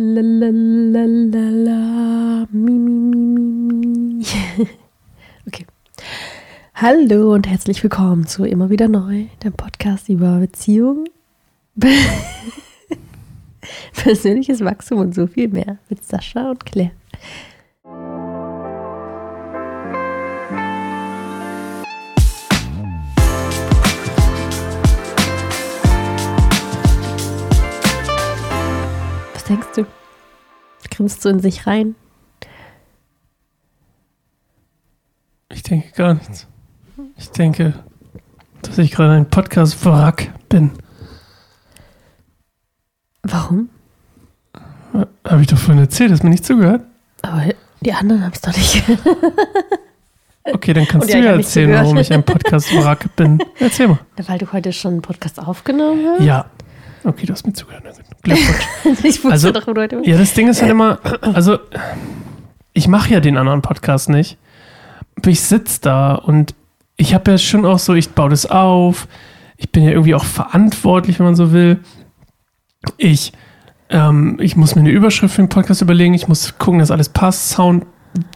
Lalalala, mi, mi, mi, mi, mi. Okay. Hallo und herzlich willkommen zu Immer wieder neu, dem Podcast über Beziehungen, persönliches Wachstum und so viel mehr mit Sascha und Claire. Grinst du in sich rein? Ich denke gar nichts. Ich denke, dass ich gerade ein Podcast-Wrack bin. Warum? Habe ich doch vorhin erzählt, hast mir nicht zugehört? Aber die anderen haben es doch nicht. Okay, dann kannst du ja, erzählen, warum ich ein Podcast-Wrack bin. Erzähl mal. Weil du heute schon einen Podcast aufgenommen hast? Ja. Okay, du hast mir zugehört. Glückwunsch. Ich wusste Also, doch, wo du heute Ja, das Ding ist halt immer, also ich mache ja den anderen Podcast nicht. Ich sitze da und ich habe ja schon auch so, ich baue das auf. Ich bin ja irgendwie auch verantwortlich, wenn man so will. Ich, ähm, ich muss mir eine Überschrift für den Podcast überlegen. Ich muss gucken, dass alles passt. Sound,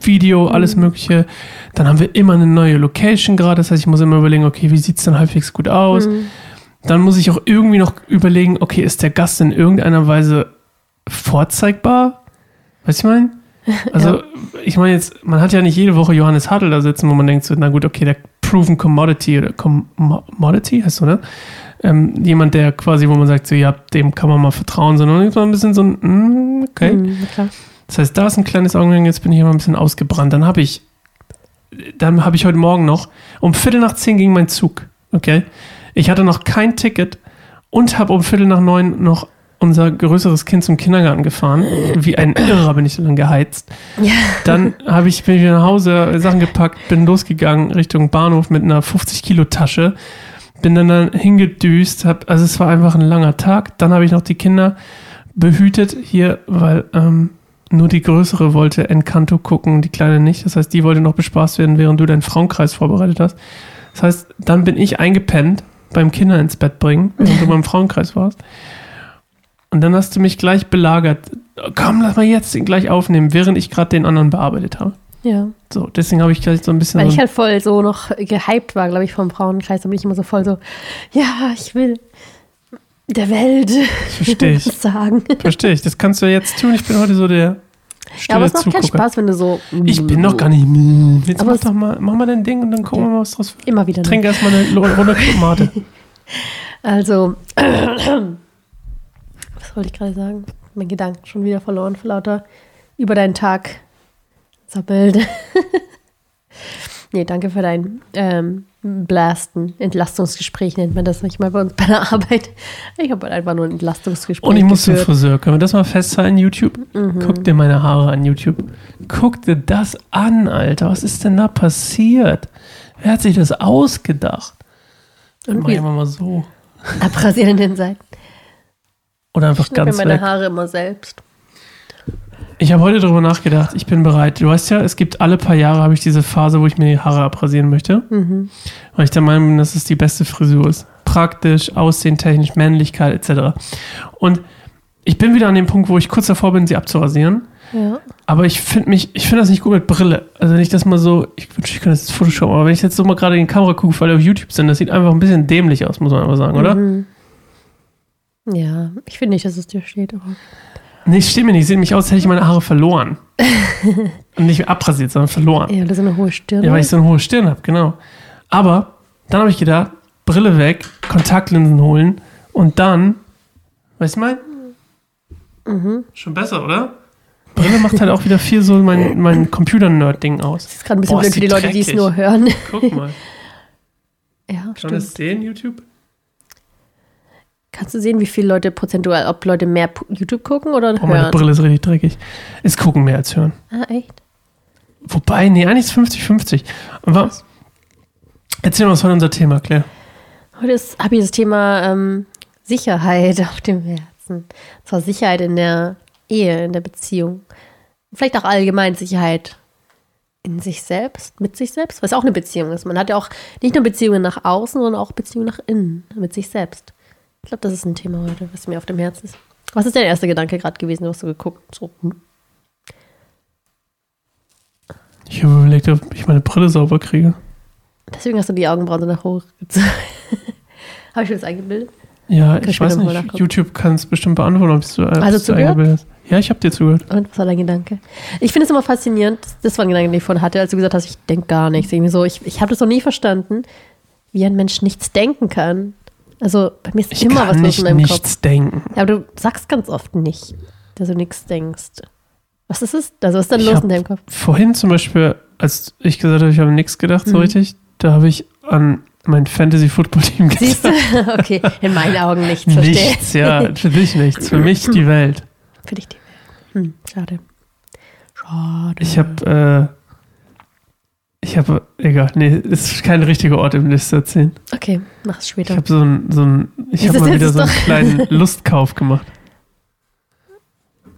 Video, alles Mögliche. Dann haben wir immer eine neue Location gerade. Das heißt, ich muss immer überlegen, okay, wie sieht es dann halbwegs gut aus? Mhm. Dann muss ich auch irgendwie noch überlegen, okay, ist der Gast in irgendeiner Weise vorzeigbar? Weißt du, ich meine? Also, ich meine jetzt, man hat ja nicht jede Woche Johannes Hartl da sitzen, wo man denkt, so, na gut, okay, der Proven Commodity oder Commodity heißt so, ne? Ähm, jemand, der quasi, wo man sagt, so, ja, dem kann man mal vertrauen, sondern so ein bisschen so ein, mm, okay. Mhm. Das heißt, da ist ein kleines Augenblick, jetzt bin ich immer ein bisschen ausgebrannt. Dann habe ich, dann habe ich heute Morgen noch, um Viertel nach zehn ging mein Zug, okay? Ich hatte noch kein Ticket und habe um Viertel nach neun noch unser größeres Kind zum Kindergarten gefahren. Wie ein Irrer bin ich dann geheizt. Ja. Dann habe ich, bin ich wieder nach Hause, Sachen gepackt, bin losgegangen Richtung Bahnhof mit einer 50-Kilo-Tasche. Bin dann, dann hingedüst, hab, also es war einfach ein langer Tag. Dann habe ich noch die Kinder behütet hier, weil ähm, nur die Größere wollte Encanto gucken, die Kleine nicht. Das heißt, die wollte noch bespaßt werden, während du deinen Frauenkreis vorbereitet hast. Das heißt, dann bin ich eingepennt beim Kinder ins Bett bringen, während du beim Frauenkreis warst. Und dann hast du mich gleich belagert. Komm, lass mal jetzt den gleich aufnehmen, während ich gerade den anderen bearbeitet habe. Ja. So, deswegen habe ich gleich so ein bisschen. Weil ich halt voll so noch gehypt war, glaube ich, vom Frauenkreis. Da bin ich immer so voll so, ja, ich will der Welt Verstehe ich. sagen. Verstehe ich. Das kannst du ja jetzt tun. Ich bin heute so der Ja, aber es macht keinen. Spaß, wenn du so. Ich bin noch gar nicht. Jetzt Aber mach doch mal, mach mal dein Ding und dann gucken wir mal, was draus wird. Immer wieder. Ne? Trink erstmal eine Runde Tomate. Also, was wollte ich gerade sagen? Mein Gedanken schon wieder verloren vor lauter über deinen Tag zappelt. nee, danke für dein ähm, Blasten. Entlastungsgespräch nennt man das manchmal bei uns bei der Arbeit. Ich habe halt einfach nur ein Entlastungsgespräch Und ich muss zum geführt. Friseur. Können wir das mal festhalten, YouTube? Mhm. Guck dir meine Haare an, YouTube. Guck dir das an, Alter. Was ist denn da passiert? Wer hat sich das ausgedacht? Und Mach ich wie einfach mal so. abrasieren in den Seiten. Oder einfach Ich ganz mir meine weg. Haare immer selbst. Ich habe heute darüber nachgedacht. Ich bin bereit. Du weißt ja, es gibt alle paar Jahre habe ich diese Phase, wo ich mir die Haare abrasieren möchte. Mhm. Weil ich der Meinung bin, dass es die beste Frisur ist. Praktisch, aussehentechnisch, Männlichkeit etc. Und ich bin wieder an dem Punkt, wo ich kurz davor bin, sie abzurasieren. Ja. Aber ich finde mich, ich finde das nicht gut mit Brille. Also wenn ich das mal so, ich wünsche, ich könnte das jetzt Photoshop, aber wenn ich jetzt so mal gerade in die Kamera gucke, weil wir auf YouTube sind, das sieht einfach ein bisschen dämlich aus, muss man einfach sagen, oder? Mhm. Ja, ich finde nicht, dass es dir steht. Aber Nee, mir nicht. Sieht mich aus, als hätte ich meine Haare verloren. Und nicht abrasiert, sondern verloren. ja, das ist eine hohe Stirn. Ja, weil ich so eine hohe Stirn habe, genau. Aber dann habe ich gedacht, Brille weg, Kontaktlinsen holen und dann, weißt du mein? Mhm. Schon besser, oder? Brille macht halt auch wieder viel so mein, mein Computer-Nerd-Ding aus. Das ist gerade ein bisschen Boah, blöd für die die Leute, die es dreckig. nur hören. Guck mal. Ja, Kann man stimmt. das sehen, YouTube? Kannst du sehen, wie viele Leute prozentual, ob Leute mehr YouTube gucken oder Oh, meine hören? Brille ist richtig dreckig. Es gucken mehr als hören. Ah, echt? Wobei, nee, eigentlich ist 50-50. Aber erzähl mal, was war unser Thema, Claire? Heute habe ich das Thema ähm, Sicherheit auf dem Herzen. Und zwar Sicherheit in der Ehe, in der Beziehung. Vielleicht auch allgemein Sicherheit in sich selbst, mit sich selbst, was auch eine Beziehung ist. Man hat ja auch nicht nur Beziehungen nach außen, sondern auch Beziehungen nach innen, mit sich selbst. Ich glaube, das ist ein Thema heute, was mir auf dem Herzen ist. Was ist dein erster Gedanke gerade gewesen? Du hast so geguckt. So, hm. Ich habe überlegt, ob ich meine Brille sauber kriege. Deswegen hast du die Augenbrauen so nach hoch gezogen. Habe ich mir das eingebildet? Ja, Kann ich ich weiß nicht. YouTube kann es bestimmt beantworten, ob es so, äh, Also zugehört? eingebildet hast. Ja, ich habe dir zugehört. Und was war dein Gedanke? Ich finde es immer faszinierend, das war ein Gedanke, den ich vorhin hatte, als du gesagt hast, ich denke gar nichts. Irgendwie so, ich, ich habe das noch nie verstanden, wie ein Mensch nichts denken kann. Also bei mir ist Ich immer was los nicht in meinem nichts Kopf. denken. Ja, aber du sagst ganz oft nicht, dass du nichts denkst. Was ist es? Also was ist dann Ich los in deinem Kopf? Vorhin zum Beispiel, als ich gesagt habe, ich habe nichts gedacht so Mhm. richtig, da habe ich an mein Fantasy-Football-Team gedacht. Siehst du? Okay, in meinen Augen nichts, verstehe. Nichts, ja, für dich nichts. Für mich die Welt. Für dich die Welt. Hm, schade. Schade. Ich habe, äh, ich habe, egal, nee, ist kein richtiger Ort, um das zu erzählen. Okay, mach es Ich später. habe so ein, so ein, ich habe mal wieder so einen kleinen Lustkauf gemacht.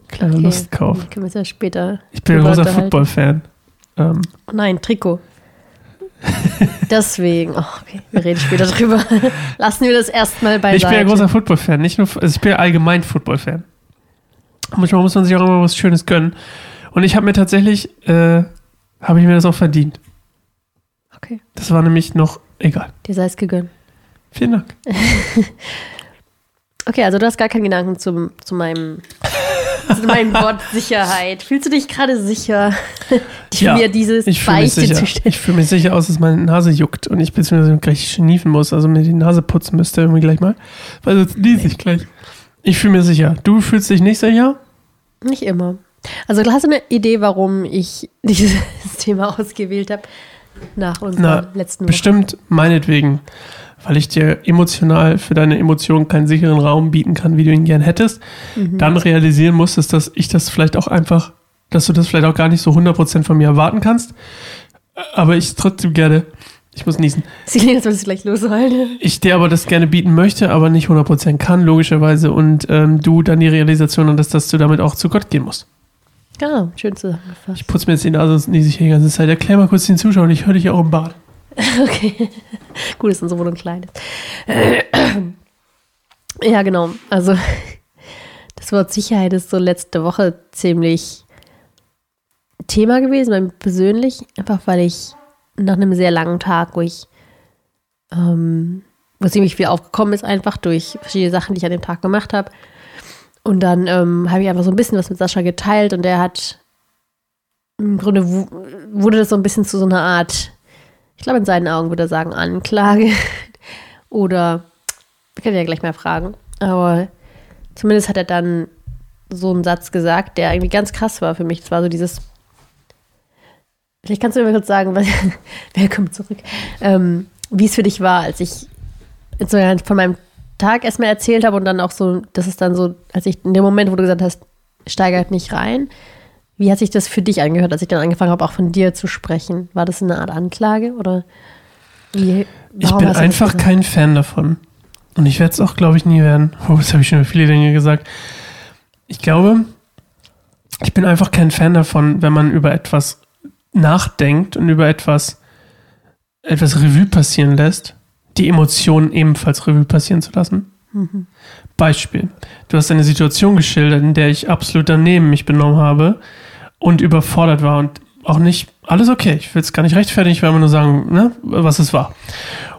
Kleiner Okay, Lustkauf. Können wir uns ja später. Ich bin ein großer. Football-Fan. Ähm, Oh nein, Trikot. Deswegen, oh, okay, wir reden später drüber. Lassen wir das erstmal beiseite. ich bin ein großer Football-Fan, nicht nur, also ich bin allgemein Football-Fan. Manchmal muss man sich auch immer was Schönes gönnen. Und ich habe mir tatsächlich, äh, habe ich mir das auch verdient. Okay, Das war nämlich noch, egal. dir sei es gegönnt. Vielen Dank. Okay, also du hast gar keinen Gedanken zum, zu meinem, zu meinem Wort Sicherheit. Fühlst du dich gerade sicher, Ja, mir dieses Ich Beichte sicher. zu stellen? Ich fühle mich sicher aus, dass meine Nase juckt und ich beziehungsweise gleich schniefen muss, also mir die Nase putzen müsste irgendwie gleich mal. Weil sonst niese ich gleich. Ich fühle mich sicher. Du fühlst dich nicht sicher? Nicht immer. Also hast du eine Idee, warum ich dieses Thema ausgewählt habe? Nach unserer Na, letzten Woche. Bestimmt meinetwegen, weil ich dir emotional für deine Emotionen keinen sicheren Raum bieten kann, wie du ihn gern hättest, Mhm. dann realisieren musstest, dass ich das vielleicht auch einfach, dass du das vielleicht auch gar nicht so 100% von mir erwarten kannst. Aber ich trotzdem gerne, ich muss niesen, Sie klingt, als würdest du gleich losholen. ich dir aber das gerne bieten möchte, aber nicht 100% kann, logischerweise. Und ähm, du dann die Realisation hast, dass du damit auch zu Gott gehen musst. Genau, schön zusammengefasst. Ich putze mir jetzt die Nase, sonst niese ich hier die ganze Zeit. Erklär mal kurz den Zuschauern, ich höre dich auch im Bad. Okay. Gut, dass unsere Wohnung klein ist. Ja, genau. Also, das Wort Sicherheit ist so letzte Woche ziemlich Thema gewesen, bei mir persönlich. Einfach weil ich nach einem sehr langen Tag, wo ich, ähm, wo ziemlich viel aufgekommen ist, einfach durch verschiedene Sachen, die ich an dem Tag gemacht habe. Und dann ähm, habe ich einfach so ein bisschen was mit Sascha geteilt und der hat im Grunde wu- wurde das so ein bisschen zu so einer Art ich glaube, in seinen Augen würde er sagen Anklage. Oder, wir können ja gleich mal fragen. Aber zumindest hat er dann so einen Satz gesagt, der irgendwie ganz krass war für mich. Das war so dieses, vielleicht kannst du mir mal kurz sagen, was, willkommen zurück, ähm, wie es für dich war, als ich von meinem Tag erstmal erzählt habe und dann auch so, das ist dann so, als ich in dem Moment, wo du gesagt hast, steigert nicht rein, wie hat sich das für dich angehört, als ich dann angefangen habe, auch von dir zu sprechen? War das eine Art Anklage oder wie? Ich bin einfach kein Fan davon. Und ich werde es auch, glaube ich, nie werden. Oh, das habe ich schon über viele Dinge gesagt. Ich glaube, ich bin einfach kein Fan davon, wenn man über etwas nachdenkt und über etwas, etwas Revue passieren lässt, die Emotionen ebenfalls Revue passieren zu lassen. Mhm. Beispiel. Du hast eine Situation geschildert, in der ich absolut daneben mich benommen habe und überfordert war und auch nicht, alles okay, ich will es gar nicht rechtfertigen, ich will immer nur sagen, ne, was es war.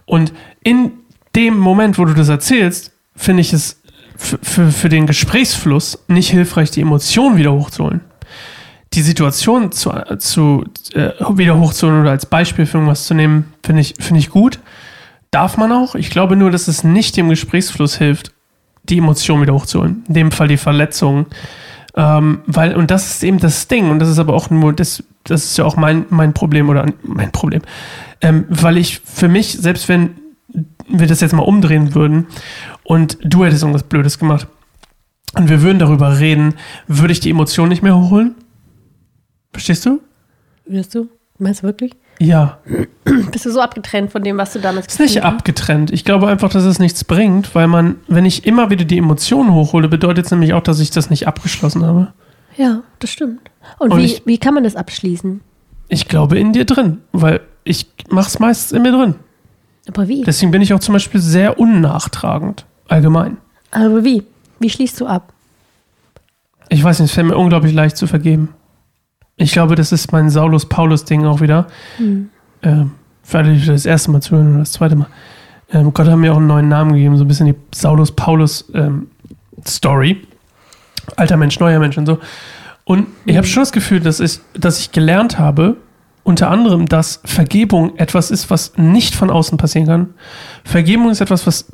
Und in dem Moment, wo du das erzählst, finde ich es für, den Gesprächsfluss nicht hilfreich, die Emotionen wieder hochzuholen. Die Situation zu, zu äh, wieder hochzuholen oder als Beispiel für irgendwas zu nehmen, finde ich, finde ich gut. Darf man auch. Ich glaube nur, dass es nicht dem Gesprächsfluss hilft, die Emotionen wieder hochzuholen. In dem Fall die Verletzungen. Ähm, weil, und das ist eben das Ding, und das ist aber auch nur, das, das ist ja auch mein, mein Problem oder mein Problem. Ähm, weil ich für mich, selbst wenn wir das jetzt mal umdrehen würden und du hättest irgendwas Blödes gemacht und wir würden darüber reden, würde ich die Emotionen nicht mehr hochholen? Verstehst du? Wirst du? Meinst du wirklich? Ja. Bist du so abgetrennt von dem, was du damals ist nicht gefühlt hast? abgetrennt. Ich glaube einfach, dass es nichts bringt, weil man, wenn ich immer wieder die Emotionen hochhole, bedeutet es nämlich auch, dass ich das nicht abgeschlossen habe. Ja, das stimmt. Und, Und wie, ich- wie kann man das abschließen? Ich glaube in dir drin, weil ich mach's meist in mir drin. Aber wie? Deswegen bin ich auch zum Beispiel sehr unnachtragend, allgemein. Aber wie? Wie schließt du ab? Ich weiß nicht, es fällt mir unglaublich leicht zu vergeben. Ich glaube, das ist mein Saulus-Paulus-Ding auch wieder. Hm. Ähm, für alle, die das erste Mal zuhören oder das zweite Mal. Ähm, Gott hat mir auch einen neuen Namen gegeben, so ein bisschen die Saulus-Paulus-Story. Alter Mensch, neuer Mensch und so. Und ich habe schon das Gefühl, dass ich, dass ich gelernt habe, unter anderem, dass Vergebung etwas ist, was nicht von außen passieren kann. Vergebung ist etwas, was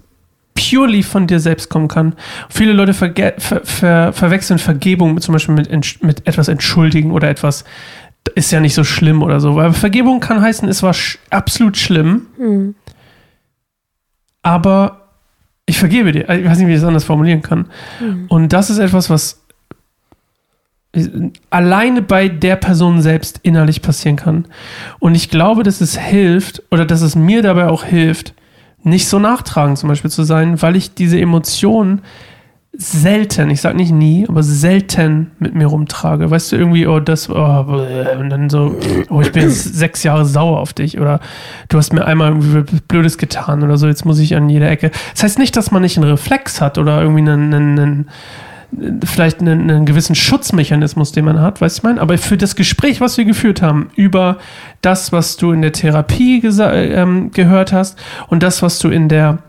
purely von dir selbst kommen kann. Viele Leute verge ver ver verwechseln Vergebung mit, zum Beispiel mit, mit etwas entschuldigen oder etwas, ist ja nicht so schlimm oder so. Weil Vergebung kann heißen, es war sch absolut schlimm, Hm. aber ich vergebe dir. Ich weiß nicht, wie ich das anders formulieren kann. Hm. Und das ist etwas, was alleine bei der Person selbst innerlich passieren kann. Und ich glaube, dass es hilft oder dass es mir dabei auch hilft, nicht so nachtragend zum Beispiel zu sein, weil ich diese Emotionen selten, ich sag nicht nie, aber selten mit mir rumtrage. Weißt du, irgendwie, oh, das, oh, und dann so, oh, ich bin sechs Jahre sauer auf dich oder du hast mir einmal irgendwie Blödes getan oder so, jetzt muss ich an jeder Ecke. Das heißt nicht, dass man nicht einen Reflex hat oder irgendwie einen, einen, einen vielleicht einen, einen, gewissen Schutzmechanismus, den man hat, weißt du, ich meine? Aber für das Gespräch, was wir geführt haben, über das, was du in der Therapie ähm, gehört hast und das, was du in der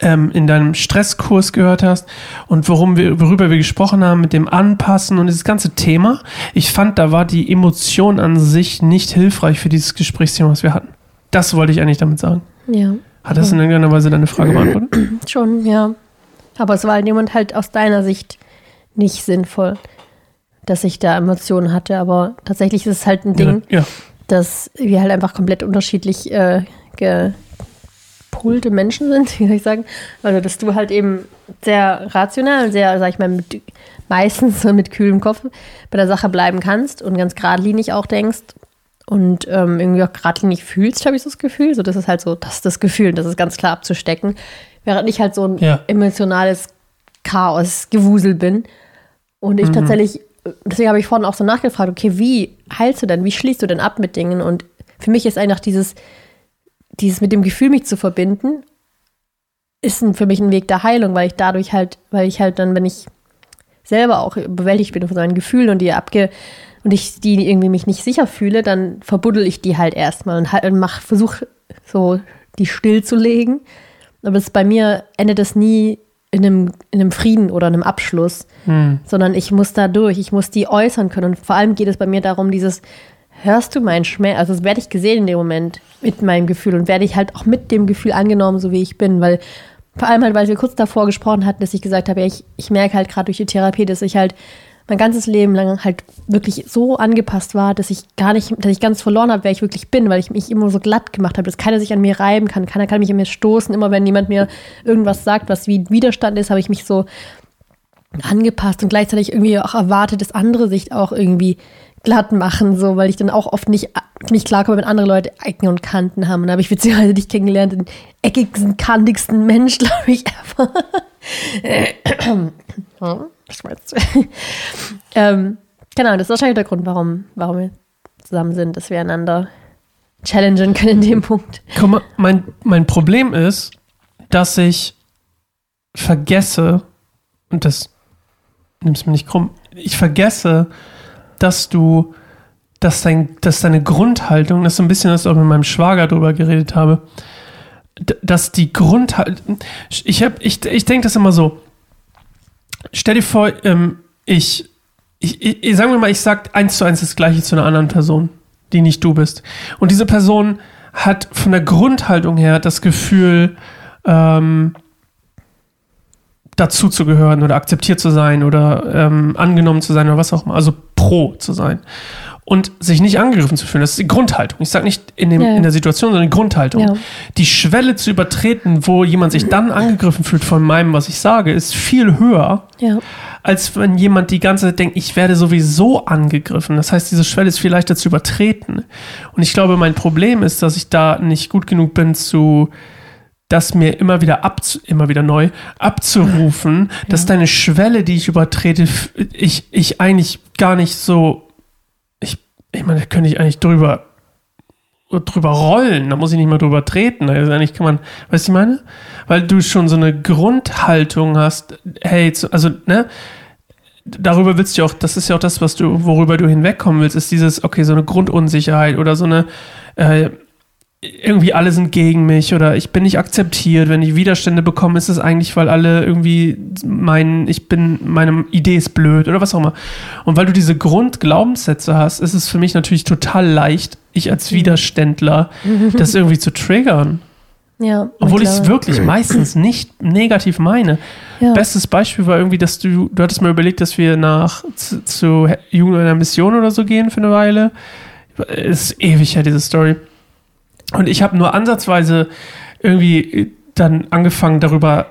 ähm, in deinem Stresskurs gehört hast und worum wir, worüber wir gesprochen haben mit dem Anpassen und dieses ganze Thema. Ich fand, da war die Emotion an sich nicht hilfreich für dieses Gesprächsthema, was wir hatten. Das wollte ich eigentlich damit sagen. Ja. Hat das in irgendeiner Weise deine Frage beantwortet? Schon, ja. Aber es war in dem Moment halt aus deiner Sicht nicht sinnvoll, dass ich da Emotionen hatte. Aber tatsächlich ist es halt ein Ding, ja, ja. dass wir halt einfach komplett unterschiedlich äh, gepolte Menschen sind, wie soll ich sagen. Also, dass du halt eben sehr rational sehr, sag ich mal, mit, meistens mit kühlem Kopf bei der Sache bleiben kannst und ganz geradlinig auch denkst und ähm, irgendwie auch geradlinig fühlst, habe ich so das Gefühl. So, das ist halt so, das ist das Gefühl, das ist ganz klar abzustecken. Während ich halt so ein Ja. emotionales Chaos, Gewusel bin. Und ich tatsächlich, deswegen habe ich vorhin auch so nachgefragt, okay, wie heilst du denn, wie schließt du denn ab mit Dingen? Und für mich ist einfach dieses, dieses mit dem Gefühl, mich zu verbinden, ist ein, für mich ein Weg der Heilung, weil ich dadurch halt, weil ich halt dann, wenn ich selber auch bewältigt bin von meinen Gefühlen und die abge und ich die irgendwie mich nicht sicher fühle, dann verbuddel ich die halt erstmal und, halt, und mach, versuch so die stillzulegen. Aber es bei mir endet es nie in einem, in einem Frieden oder einem Abschluss, Hm. sondern ich muss da durch, ich muss die äußern können. Und vor allem geht es bei mir darum, dieses, hörst du meinen Schmerz, also das werde ich gesehen in dem Moment mit meinem Gefühl und werde ich halt auch mit dem Gefühl angenommen, so wie ich bin, weil vor allem halt, weil wir kurz davor gesprochen hatten, dass ich gesagt habe, ja, ich, ich merke halt gerade durch die Therapie, dass ich halt mein ganzes Leben lang halt wirklich so angepasst war, dass ich gar nicht, dass ich ganz verloren habe, wer ich wirklich bin, weil ich mich immer so glatt gemacht habe, dass keiner sich an mir reiben kann, keiner kann mich an mir stoßen. Immer wenn jemand mir irgendwas sagt, was wie Widerstand ist, habe ich mich so angepasst und gleichzeitig irgendwie auch erwartet, dass andere sich auch irgendwie glatt machen, so, weil ich dann auch oft nicht, nicht klarkomme, wenn andere Leute Ecken und Kanten haben. Und da habe ich beziehungsweise dich kennengelernt, den eckigsten, kantigsten Mensch, glaube ich, ever. Hm, Schmerz. ähm, genau, das ist wahrscheinlich der Grund, warum, warum wir zusammen sind, dass wir einander challengen können in dem Punkt. Guck mal, mein, mein Problem ist, dass ich vergesse, und das nimmst mir nicht krumm, ich vergesse, dass du, dass, dein, dass deine Grundhaltung, das ist so ein bisschen, was ich auch mit meinem Schwager drüber geredet habe, dass die Grundhaltung, ich, hab- ich, ich denke das immer so, stell dir vor, ähm, ich, ich, ich, sagen wir mal, ich sag eins zu eins das Gleiche zu einer anderen Person, die nicht du bist. Und diese Person hat von der Grundhaltung her das Gefühl, ähm, dazu zu gehören oder akzeptiert zu sein oder ähm, angenommen zu sein oder was auch immer, also pro zu sein. Und sich nicht angegriffen zu fühlen, das ist die Grundhaltung. Ich sage nicht in, dem, Ja, ja. in der Situation, sondern die Grundhaltung. Ja. Die Schwelle zu übertreten, wo jemand sich dann angegriffen fühlt von meinem, was ich sage, ist viel höher, als wenn jemand die ganze Zeit denkt, ich werde sowieso angegriffen. Das heißt, diese Schwelle ist viel leichter zu übertreten. Und ich glaube, mein Problem ist, dass ich da nicht gut genug bin zu das mir immer wieder ab, immer wieder neu abzurufen, dass deine Schwelle, die ich übertrete, ich, ich eigentlich gar nicht so, ich, meine, da könnte ich eigentlich drüber, drüber rollen, da muss ich nicht mal drüber treten. Also eigentlich kann man, weißt du, ich meine? Weil du schon so eine Grundhaltung hast, hey, also, ne, darüber willst du auch, das ist ja auch das, was du, worüber du hinwegkommen willst, ist dieses, okay, so eine Grundunsicherheit oder so eine, äh, irgendwie alle sind gegen mich oder ich bin nicht akzeptiert. Wenn ich Widerstände bekomme, ist es eigentlich, weil alle irgendwie meinen, ich bin, meine Idee ist blöd oder was auch immer. Und weil du diese Grundglaubenssätze hast, ist es für mich natürlich total leicht, ich als Widerständler, das irgendwie zu triggern. Ja. Obwohl ich es wirklich meistens nicht negativ meine. Ja. Bestes Beispiel war irgendwie, dass du, du hattest mal überlegt, dass wir nach zu, zu Jugend einer Mission oder so gehen für eine Weile. Ist ewig her, diese Story. Und ich habe nur ansatzweise irgendwie dann angefangen, darüber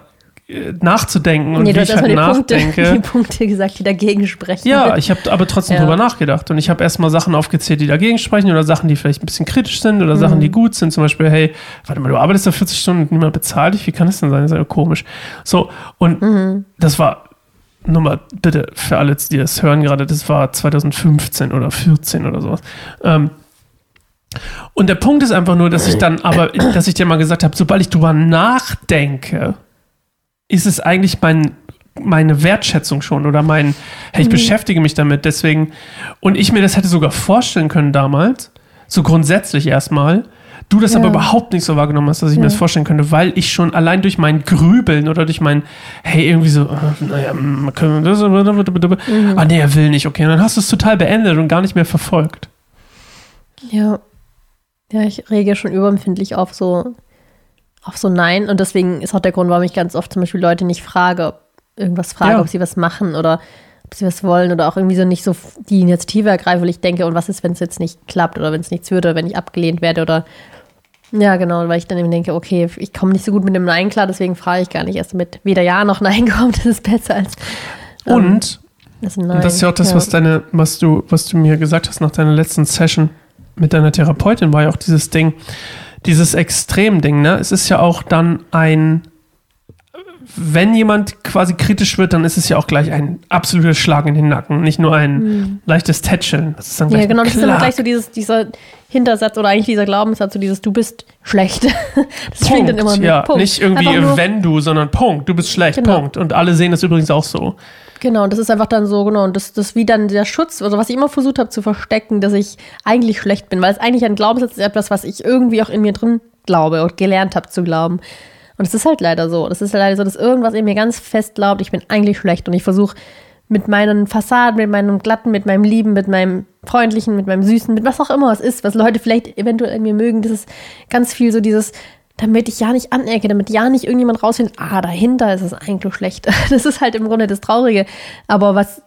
äh, nachzudenken und Nee, wie ich halt die Punkte, nachdenke. die Punkte gesagt, die dagegen sprechen. Ja, ich habe aber trotzdem Ja. drüber nachgedacht und ich habe erstmal Sachen aufgezählt, die dagegen sprechen oder Sachen, die vielleicht ein bisschen kritisch sind oder Sachen, die Mhm. gut sind. Zum Beispiel, hey, warte mal, du arbeitest da 40 Stunden und niemand bezahlt dich, wie kann das denn sein? Das ist ja komisch. So, und Mhm. das war, nur mal bitte für alle, die das hören gerade, das war 2015 oder 14 oder sowas. Ähm, und der Punkt ist einfach nur, dass ich dann aber, dass ich dir mal gesagt habe, sobald ich drüber nachdenke, ist es eigentlich mein, meine Wertschätzung schon oder mein, hey, ich beschäftige mich damit, deswegen, und ich mir das hätte sogar vorstellen können damals, so grundsätzlich erstmal, du das Ja. aber überhaupt nicht so wahrgenommen hast, dass ich mir Ja. das vorstellen könnte, weil ich schon allein durch mein Grübeln oder durch mein, hey, irgendwie so, äh, naja, mm, können wir das, ah nee, er will nicht, okay, und dann hast du es total beendet und gar nicht mehr verfolgt. Ja. Ja, ich reagiere schon überempfindlich auf so, auf so Nein. Und deswegen ist auch der Grund, warum ich ganz oft zum Beispiel Leute nicht frage, ob irgendwas frage, Ja. ob sie was machen oder ob sie was wollen oder auch irgendwie so nicht so die Initiative ergreife, weil ich denke, und was ist, wenn es jetzt nicht klappt oder wenn es nichts wird oder wenn ich abgelehnt werde oder ja, genau, weil ich dann eben denke, okay, ich komme nicht so gut mit dem Nein klar, deswegen frage ich gar nicht erst mit weder Ja noch Nein kommt, das ist besser als ähm, Und das Nein. Und das ist ja auch das, was deine, was du, was du mir gesagt hast nach deiner letzten Session mit deiner Therapeutin, war ja auch dieses Ding, dieses Extremding, ne? Es ist ja auch dann ein, wenn jemand quasi kritisch wird, dann ist es ja auch gleich ein absoluter Schlag in den Nacken, nicht nur ein leichtes Tätscheln. Das ist dann gleich. Ja, genau, das ist immer gleich so dieses, dieser Hintersatz oder eigentlich dieser Glaubenssatz, so dieses Du bist schlecht. Das schwingt dann immer mit. ja, Punkt. nicht irgendwie nur- wenn du, sondern Punkt. Du bist schlecht, Genau. Punkt. Und alle sehen das übrigens auch so. Genau, und das ist einfach dann so, genau, und das, das wie dann der Schutz, also was ich immer versucht habe zu verstecken, dass ich eigentlich schlecht bin, weil es eigentlich ein Glaubenssatz ist, etwas, was ich irgendwie auch in mir drin glaube und gelernt habe zu glauben. Und es ist halt leider so. Das ist leider so, dass irgendwas in mir ganz fest glaubt, ich bin eigentlich schlecht und ich versuche mit meinen Fassaden, mit meinem Glatten, mit meinem Lieben, mit meinem Freundlichen, mit meinem Süßen, mit was auch immer es ist, was Leute vielleicht eventuell in mir mögen, das ist ganz viel so dieses, damit ich ja nicht anecke, damit ja nicht irgendjemand rausfindet, ah, dahinter ist es eigentlich schlecht. Das ist halt im Grunde das Traurige. Aber was,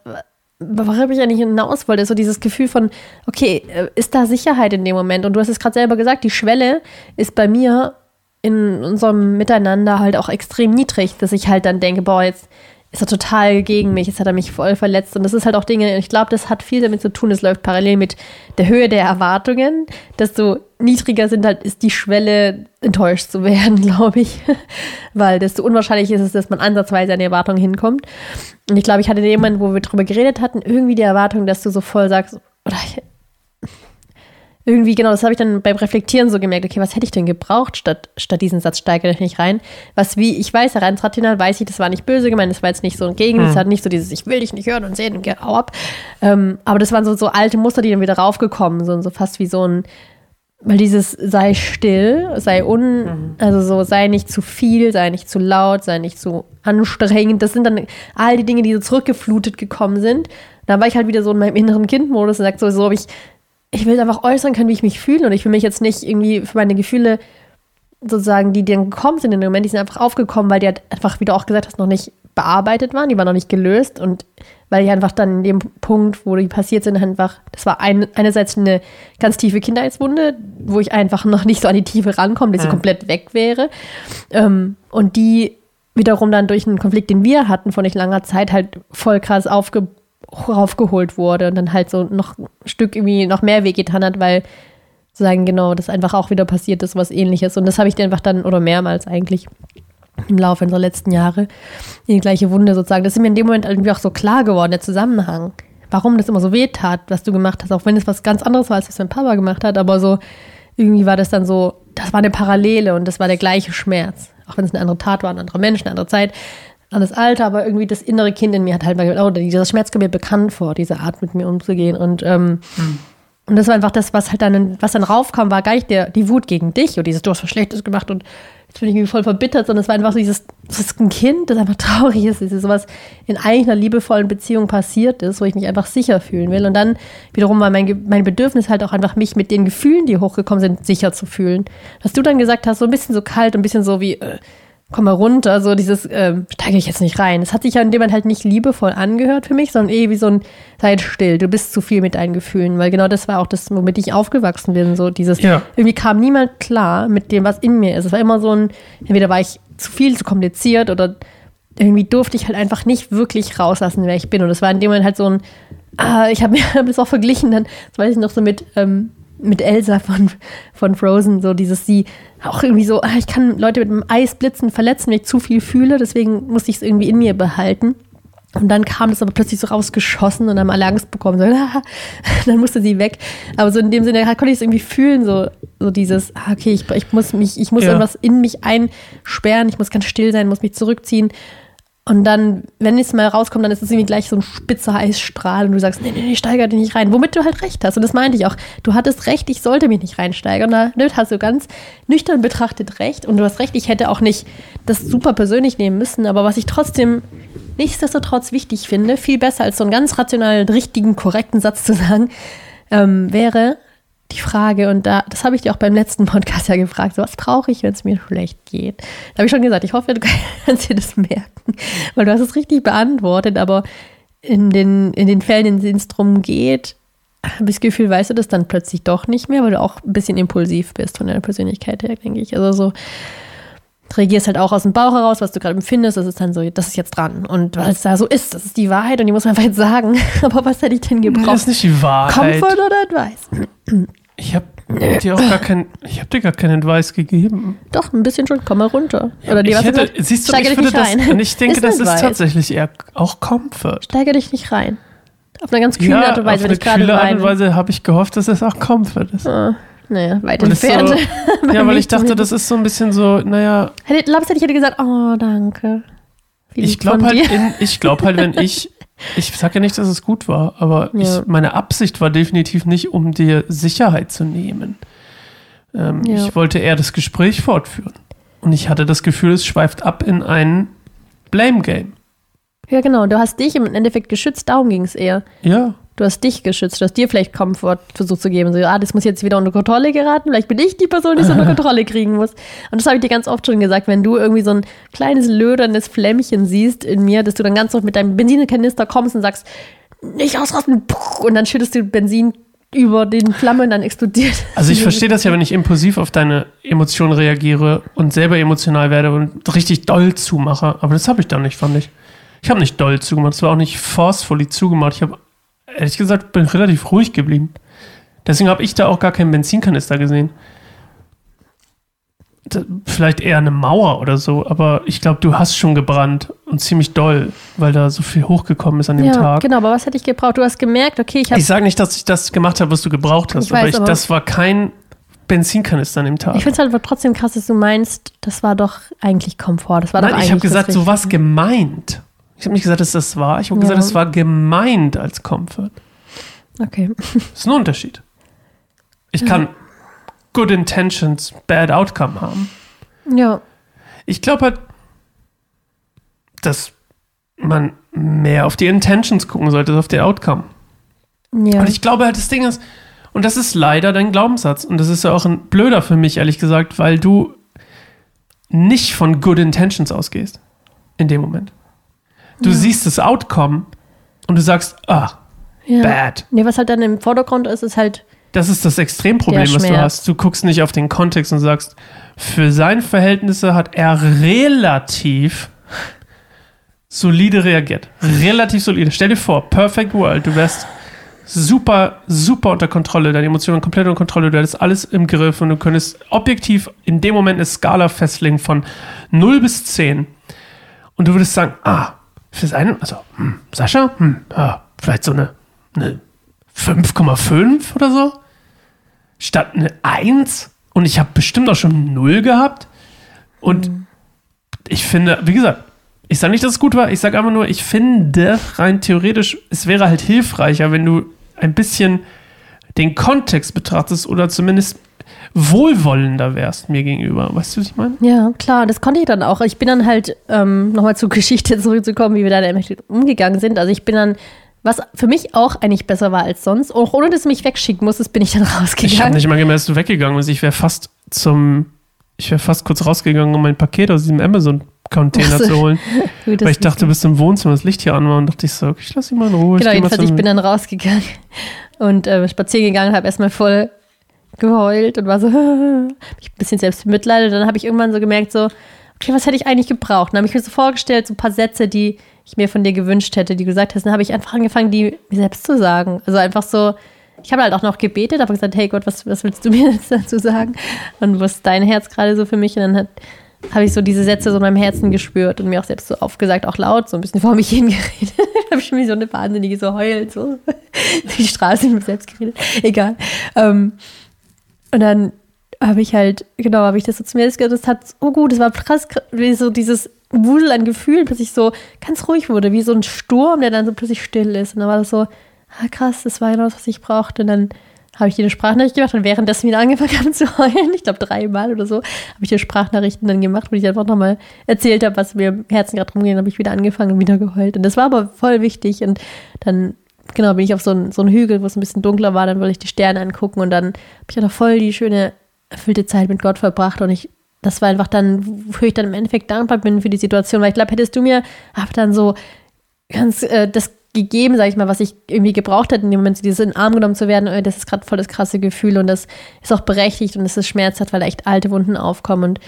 worauf ich eigentlich hinaus wollte, ist so dieses Gefühl von, okay, äh, ist da Sicherheit in dem Moment? Und du hast es gerade selber gesagt, die Schwelle ist bei mir in unserem Miteinander halt auch extrem niedrig, dass ich halt dann denke, boah, jetzt ist er total gegen mich, jetzt hat er mich voll verletzt. Und das ist halt auch Dinge, ich glaube, das hat viel damit zu tun, es läuft parallel mit der Höhe der Erwartungen. Desto niedriger sind halt, ist die Schwelle, enttäuscht zu werden, glaube ich. Weil desto unwahrscheinlich ist es, dass man ansatzweise an die Erwartung hinkommt. Und ich glaube, ich hatte Moment, wo wir drüber geredet hatten, irgendwie die Erwartung, dass du so voll sagst, oder ich, irgendwie, genau, das habe ich dann beim Reflektieren so gemerkt, okay, was hätte ich denn gebraucht, statt, statt diesen Satz steigere dich nicht rein. Was wie, ich weiß, rein rational weiß ich, das war nicht böse gemeint, das war jetzt nicht so ein Gegen, das hat nicht so dieses, ich will dich nicht hören und sehen und geh, ab. Ähm, aber das waren so, so alte Muster, die dann wieder raufgekommen sind, so fast wie so ein, weil dieses sei still, sei un, also so sei nicht zu viel, sei nicht zu laut, sei nicht zu anstrengend. Das sind dann all die Dinge, die so zurückgeflutet gekommen sind. Da war ich halt wieder so in meinem inneren Kindmodus und sag so, so ich, ich will einfach äußern können, wie ich mich fühle. Und ich will mich jetzt nicht irgendwie für meine Gefühle sozusagen, die dann gekommen sind in dem Moment, die sind einfach aufgekommen, weil die halt einfach, wie du auch gesagt hast, noch nicht bearbeitet waren, die waren noch nicht gelöst. Und weil die einfach dann in dem Punkt, wo die passiert sind, einfach, das war ein, einerseits eine ganz tiefe Kindheitswunde, wo ich einfach noch nicht so an die Tiefe rankomme, bis sie komplett weg wäre. Ähm, und die wiederum dann durch einen Konflikt, den wir hatten vor nicht langer Zeit, halt voll krass aufge raufgeholt wurde und dann halt so noch ein Stück irgendwie noch mehr wehgetan hat, weil sozusagen genau das einfach auch wieder passiert ist, was ähnliches. Und das habe ich dir einfach dann, oder mehrmals eigentlich, im Laufe unserer letzten Jahre, in die gleiche Wunde sozusagen. Das ist mir in dem Moment irgendwie auch so klar geworden, der Zusammenhang. Warum das immer so weh tat, was du gemacht hast, auch wenn es was ganz anderes war, als was mein Papa gemacht hat, aber so irgendwie war das dann so, das war eine Parallele und das war der gleiche Schmerz. Auch wenn es eine andere Tat war, ein anderer Mensch, eine andere Zeit. An das Alter, aber irgendwie das innere Kind in mir hat halt mal gesagt, oh, dieser Schmerz kommt mir bekannt vor, diese Art mit mir umzugehen. Und, ähm, hm. und das war einfach das, was halt dann, was dann raufkam, war gar nicht der, die Wut gegen dich und dieses, du hast was Schlechtes gemacht und jetzt bin ich irgendwie voll verbittert, sondern es war einfach so dieses, das ist ein Kind, das einfach traurig ist, das ist sowas in eigentlich einer liebevollen Beziehung passiert ist, wo ich mich einfach sicher fühlen will. Und dann wiederum war mein, mein Bedürfnis halt auch einfach, mich mit den Gefühlen, die hochgekommen sind, sicher zu fühlen. Was du dann gesagt hast, so ein bisschen so kalt, ein bisschen so wie, äh, komm mal runter, so dieses, äh, steige ich jetzt nicht rein. Das hat sich ja in dem Moment halt nicht liebevoll angehört für mich, sondern eh wie so ein, sei still, du bist zu viel mit deinen Gefühlen, weil genau das war auch das, womit ich aufgewachsen bin, so dieses, ja. irgendwie kam niemand klar mit dem, was in mir ist. Es war immer so ein, entweder war ich zu viel, zu kompliziert oder irgendwie durfte ich halt einfach nicht wirklich rauslassen, wer ich bin. Und das war in dem Moment halt so ein, ah, ich habe mir das auch verglichen, dann, das weiß ich noch so mit, ähm, mit Elsa von, von Frozen, so dieses, sie auch irgendwie so, ah, ich kann Leute mit einem Eisblitzen verletzen, wenn ich zu viel fühle, deswegen musste ich es irgendwie in mir behalten. Und dann kam das aber plötzlich so rausgeschossen und dann haben alle Angst bekommen. So, ah, dann musste sie weg. Aber so in dem Sinne konnte ich es irgendwie fühlen, so, so dieses, ah, okay, ich, ich muss mich, ich muss ja. irgendwas in mich einsperren, ich muss ganz still sein, muss mich zurückziehen. Und dann, wenn es mal rauskommt, dann ist es irgendwie gleich so ein spitzer Eisstrahl und du sagst, nee, nee, nee, steiger dich nicht rein. Womit du halt recht hast. Und das meinte ich auch. Du hattest recht, ich sollte mich nicht reinsteigern. Da hast du ganz nüchtern betrachtet recht. Und du hast recht, ich hätte auch nicht das super persönlich nehmen müssen. Aber was ich trotzdem nichtsdestotrotz wichtig finde, viel besser als so einen ganz rationalen, richtigen, korrekten Satz zu sagen, ähm, wäre, die Frage, und da, das habe ich dir auch beim letzten Podcast ja gefragt, so, was brauche ich, wenn es mir schlecht geht? Da habe ich schon gesagt, ich hoffe, du kannst dir das merken, weil du hast es richtig beantwortet, aber in den, in den Fällen, in denen es darum geht, habe ich das Gefühl, weißt du das dann plötzlich doch nicht mehr, weil du auch ein bisschen impulsiv bist von deiner Persönlichkeit her, denke ich. Also so, reagierst halt auch aus dem Bauch heraus, was du gerade empfindest, das ist dann so, das ist jetzt dran. Und weil es da so ist, das ist die Wahrheit und die muss man einfach jetzt sagen. Aber was hätte ich denn gebraucht? Das ist nicht die Wahrheit. Comfort oder Advice? Ich habe dir auch gar kein, ich habe dir gar keinen Advice gegeben. Doch, ein bisschen schon, komm mal runter. Oder dir was hätte, siehst du, ich würde das, und ich denke, ist das ist tatsächlich eher auch Comfort. Steige dich nicht rein. Auf eine ganz kühle ja, Art und Weise, wenn ich gerade Auf eine kühle Art und Weise habe ich gehofft, dass es auch Comfort ist. Ah. Naja, weit entfernt. So, ja, weil ich dachte, das ist so ein bisschen so, naja. Hätte, glaubst du, ich hätte gesagt, oh, danke. ich glaube halt, ich glaube halt, wenn ich, ich sage ja nicht, dass es gut war, aber ja. ich, meine Absicht war definitiv nicht, um dir Sicherheit zu nehmen. Ähm, ja. Ich wollte eher das Gespräch fortführen. Und ich hatte das Gefühl, es schweift ab in ein Blame Game. Ja, genau. Du hast dich im Endeffekt geschützt, darum ging es eher. Ja. Du hast dich geschützt, du hast dir vielleicht Komfort versucht zu geben. So, ah, das muss jetzt wieder unter Kontrolle geraten. Vielleicht bin ich die Person, die es unter Kontrolle kriegen muss. Und das habe ich dir ganz oft schon gesagt, wenn du irgendwie so ein kleines lödernes Flämmchen siehst in mir, dass du dann ganz oft mit deinem Benzinkanister kommst und sagst, nicht ausrasten, und dann schüttest du Benzin über den Flammen dann explodiert. Also ich verstehe das ja, wenn ich impulsiv auf deine Emotionen reagiere und selber emotional werde und richtig doll zumache. Aber das habe ich dann nicht, fand ich. Ich habe nicht doll zugemacht, es war auch nicht forcefully zugemacht. Ich habe ehrlich gesagt, bin relativ ruhig geblieben. Deswegen habe ich da auch gar keinen Benzinkanister gesehen. Vielleicht eher eine Mauer oder so, aber ich glaube, du hast schon gebrannt und ziemlich doll, weil da so viel hochgekommen ist an dem ja, Tag. Genau, aber was hätte ich gebraucht? Du hast gemerkt, okay, ich habe. Ich sage nicht, dass ich das gemacht habe, was du gebraucht hast, ich aber, ich, aber das war kein Benzinkanister an dem Tag. Ich finde es halt aber trotzdem krass, dass du meinst, das war doch eigentlich Komfort. Das war Nein, doch eigentlich ich habe gesagt, so was gemeint. Ich habe nicht gesagt, dass das war. Ich habe ja. gesagt, es war gemeint als Comfort. Okay. Das ist ein Unterschied. Ich kann good intentions, bad outcome haben. Ja. Ich glaube halt, dass man mehr auf die Intentions gucken sollte, als auf die Outcome. Ja. Und ich glaube halt, das Ding ist, und das ist leider dein Glaubenssatz, und das ist ja auch ein blöder für mich, ehrlich gesagt, weil du nicht von good intentions ausgehst. In dem Moment. Du ja. siehst das Outcome und du sagst, ah, ja. bad. Nee, was halt dann im Vordergrund ist, ist halt. Das ist das Extremproblem, was du hast. Du guckst nicht auf den Kontext und sagst, für seine Verhältnisse hat er relativ solide reagiert. Relativ solide. Stell dir vor, Perfect World, du wärst super, super unter Kontrolle, deine Emotionen komplett unter Kontrolle, du hättest alles im Griff und du könntest objektiv in dem Moment eine Skala festlegen von 0 bis 10. Und du würdest sagen, ah, für seine, also hm, Sascha, hm, ja, vielleicht so eine, eine 5,5 oder so, statt eine 1. Und ich habe bestimmt auch schon 0 gehabt. Und mhm. ich finde, wie gesagt, Ich sage nicht, dass es gut war. Ich sage einfach nur, ich finde rein theoretisch, es wäre halt hilfreicher, wenn du ein bisschen den Kontext betrachtest oder zumindest wohlwollender wärst mir gegenüber. Weißt du, was ich meine? Ja, klar, das konnte ich dann auch. Ich bin dann halt, ähm, nochmal zur Geschichte zurückzukommen, wie wir da umgegangen sind. Also ich bin dann, was für mich auch eigentlich besser war als sonst, auch ohne dass du mich wegschicken musstest, bin ich dann rausgegangen. Ich habe nicht mal gemerkt, dass du weggegangen bist. Ich wäre fast zum, ich wäre fast kurz rausgegangen, um mein Paket aus diesem Amazon Container zu holen. Gut, weil ich dachte, du bist im Wohnzimmer, das Licht hier an war und dachte ich so, ich lasse ihn mal in Ruhe. Genau, jedenfalls, ich bin dann rausgegangen und äh, spazieren gegangen, habe erstmal voll geheult und war so, ich ein bisschen selbst mitleidet. Dann habe ich irgendwann so gemerkt, so, okay, was hätte ich eigentlich gebraucht? Dann habe ich mir so vorgestellt, so ein paar Sätze, die ich mir von dir gewünscht hätte, die du gesagt hast. Dann habe ich einfach angefangen, die mir selbst zu sagen. Also einfach so, ich habe halt auch noch gebetet, aber gesagt, hey Gott, was, was willst du mir jetzt dazu sagen? Und was ist dein Herz gerade so für mich? Und dann habe ich so diese Sätze so in meinem Herzen gespürt und mir auch selbst so aufgesagt, auch laut, so ein bisschen vor mich hingeredet. habe ich mir so eine Wahnsinnige so heult, so die Straße mit mir selbst geredet. Egal. Ähm, und dann habe ich halt, genau, habe ich das so zu mir gesagt, das hat so gut, es war krass, wie so dieses Wudel an Gefühlen, bis ich so ganz ruhig wurde, wie so ein Sturm, der dann so plötzlich still ist. Und dann war das so, ah, krass, das war genau das, was ich brauchte. Und dann habe ich dir eine Sprachnachricht gemacht und währenddessen wieder angefangen habe zu heulen, ich glaube dreimal oder so, habe ich dir Sprachnachrichten dann gemacht, wo ich einfach nochmal erzählt habe, was mir im Herzen gerade rumging, habe ich wieder angefangen und wieder geheult. Und das war aber voll wichtig. Und dann genau, bin ich auf so einen, so Hügel, wo es ein bisschen dunkler war, dann wollte ich die Sterne angucken und dann habe ich auch noch voll die schöne, erfüllte Zeit mit Gott verbracht und ich, das war einfach dann, wofür ich dann im Endeffekt dankbar bin für die Situation, weil ich glaube, hättest du mir auch dann so ganz äh, das gegeben, sage ich mal, was ich irgendwie gebraucht hätte in dem Moment, dieses in den Arm genommen zu werden, äh, das ist gerade voll das krasse Gefühl und das ist auch berechtigt und es ist schmerzhaft, weil echt alte Wunden aufkommen und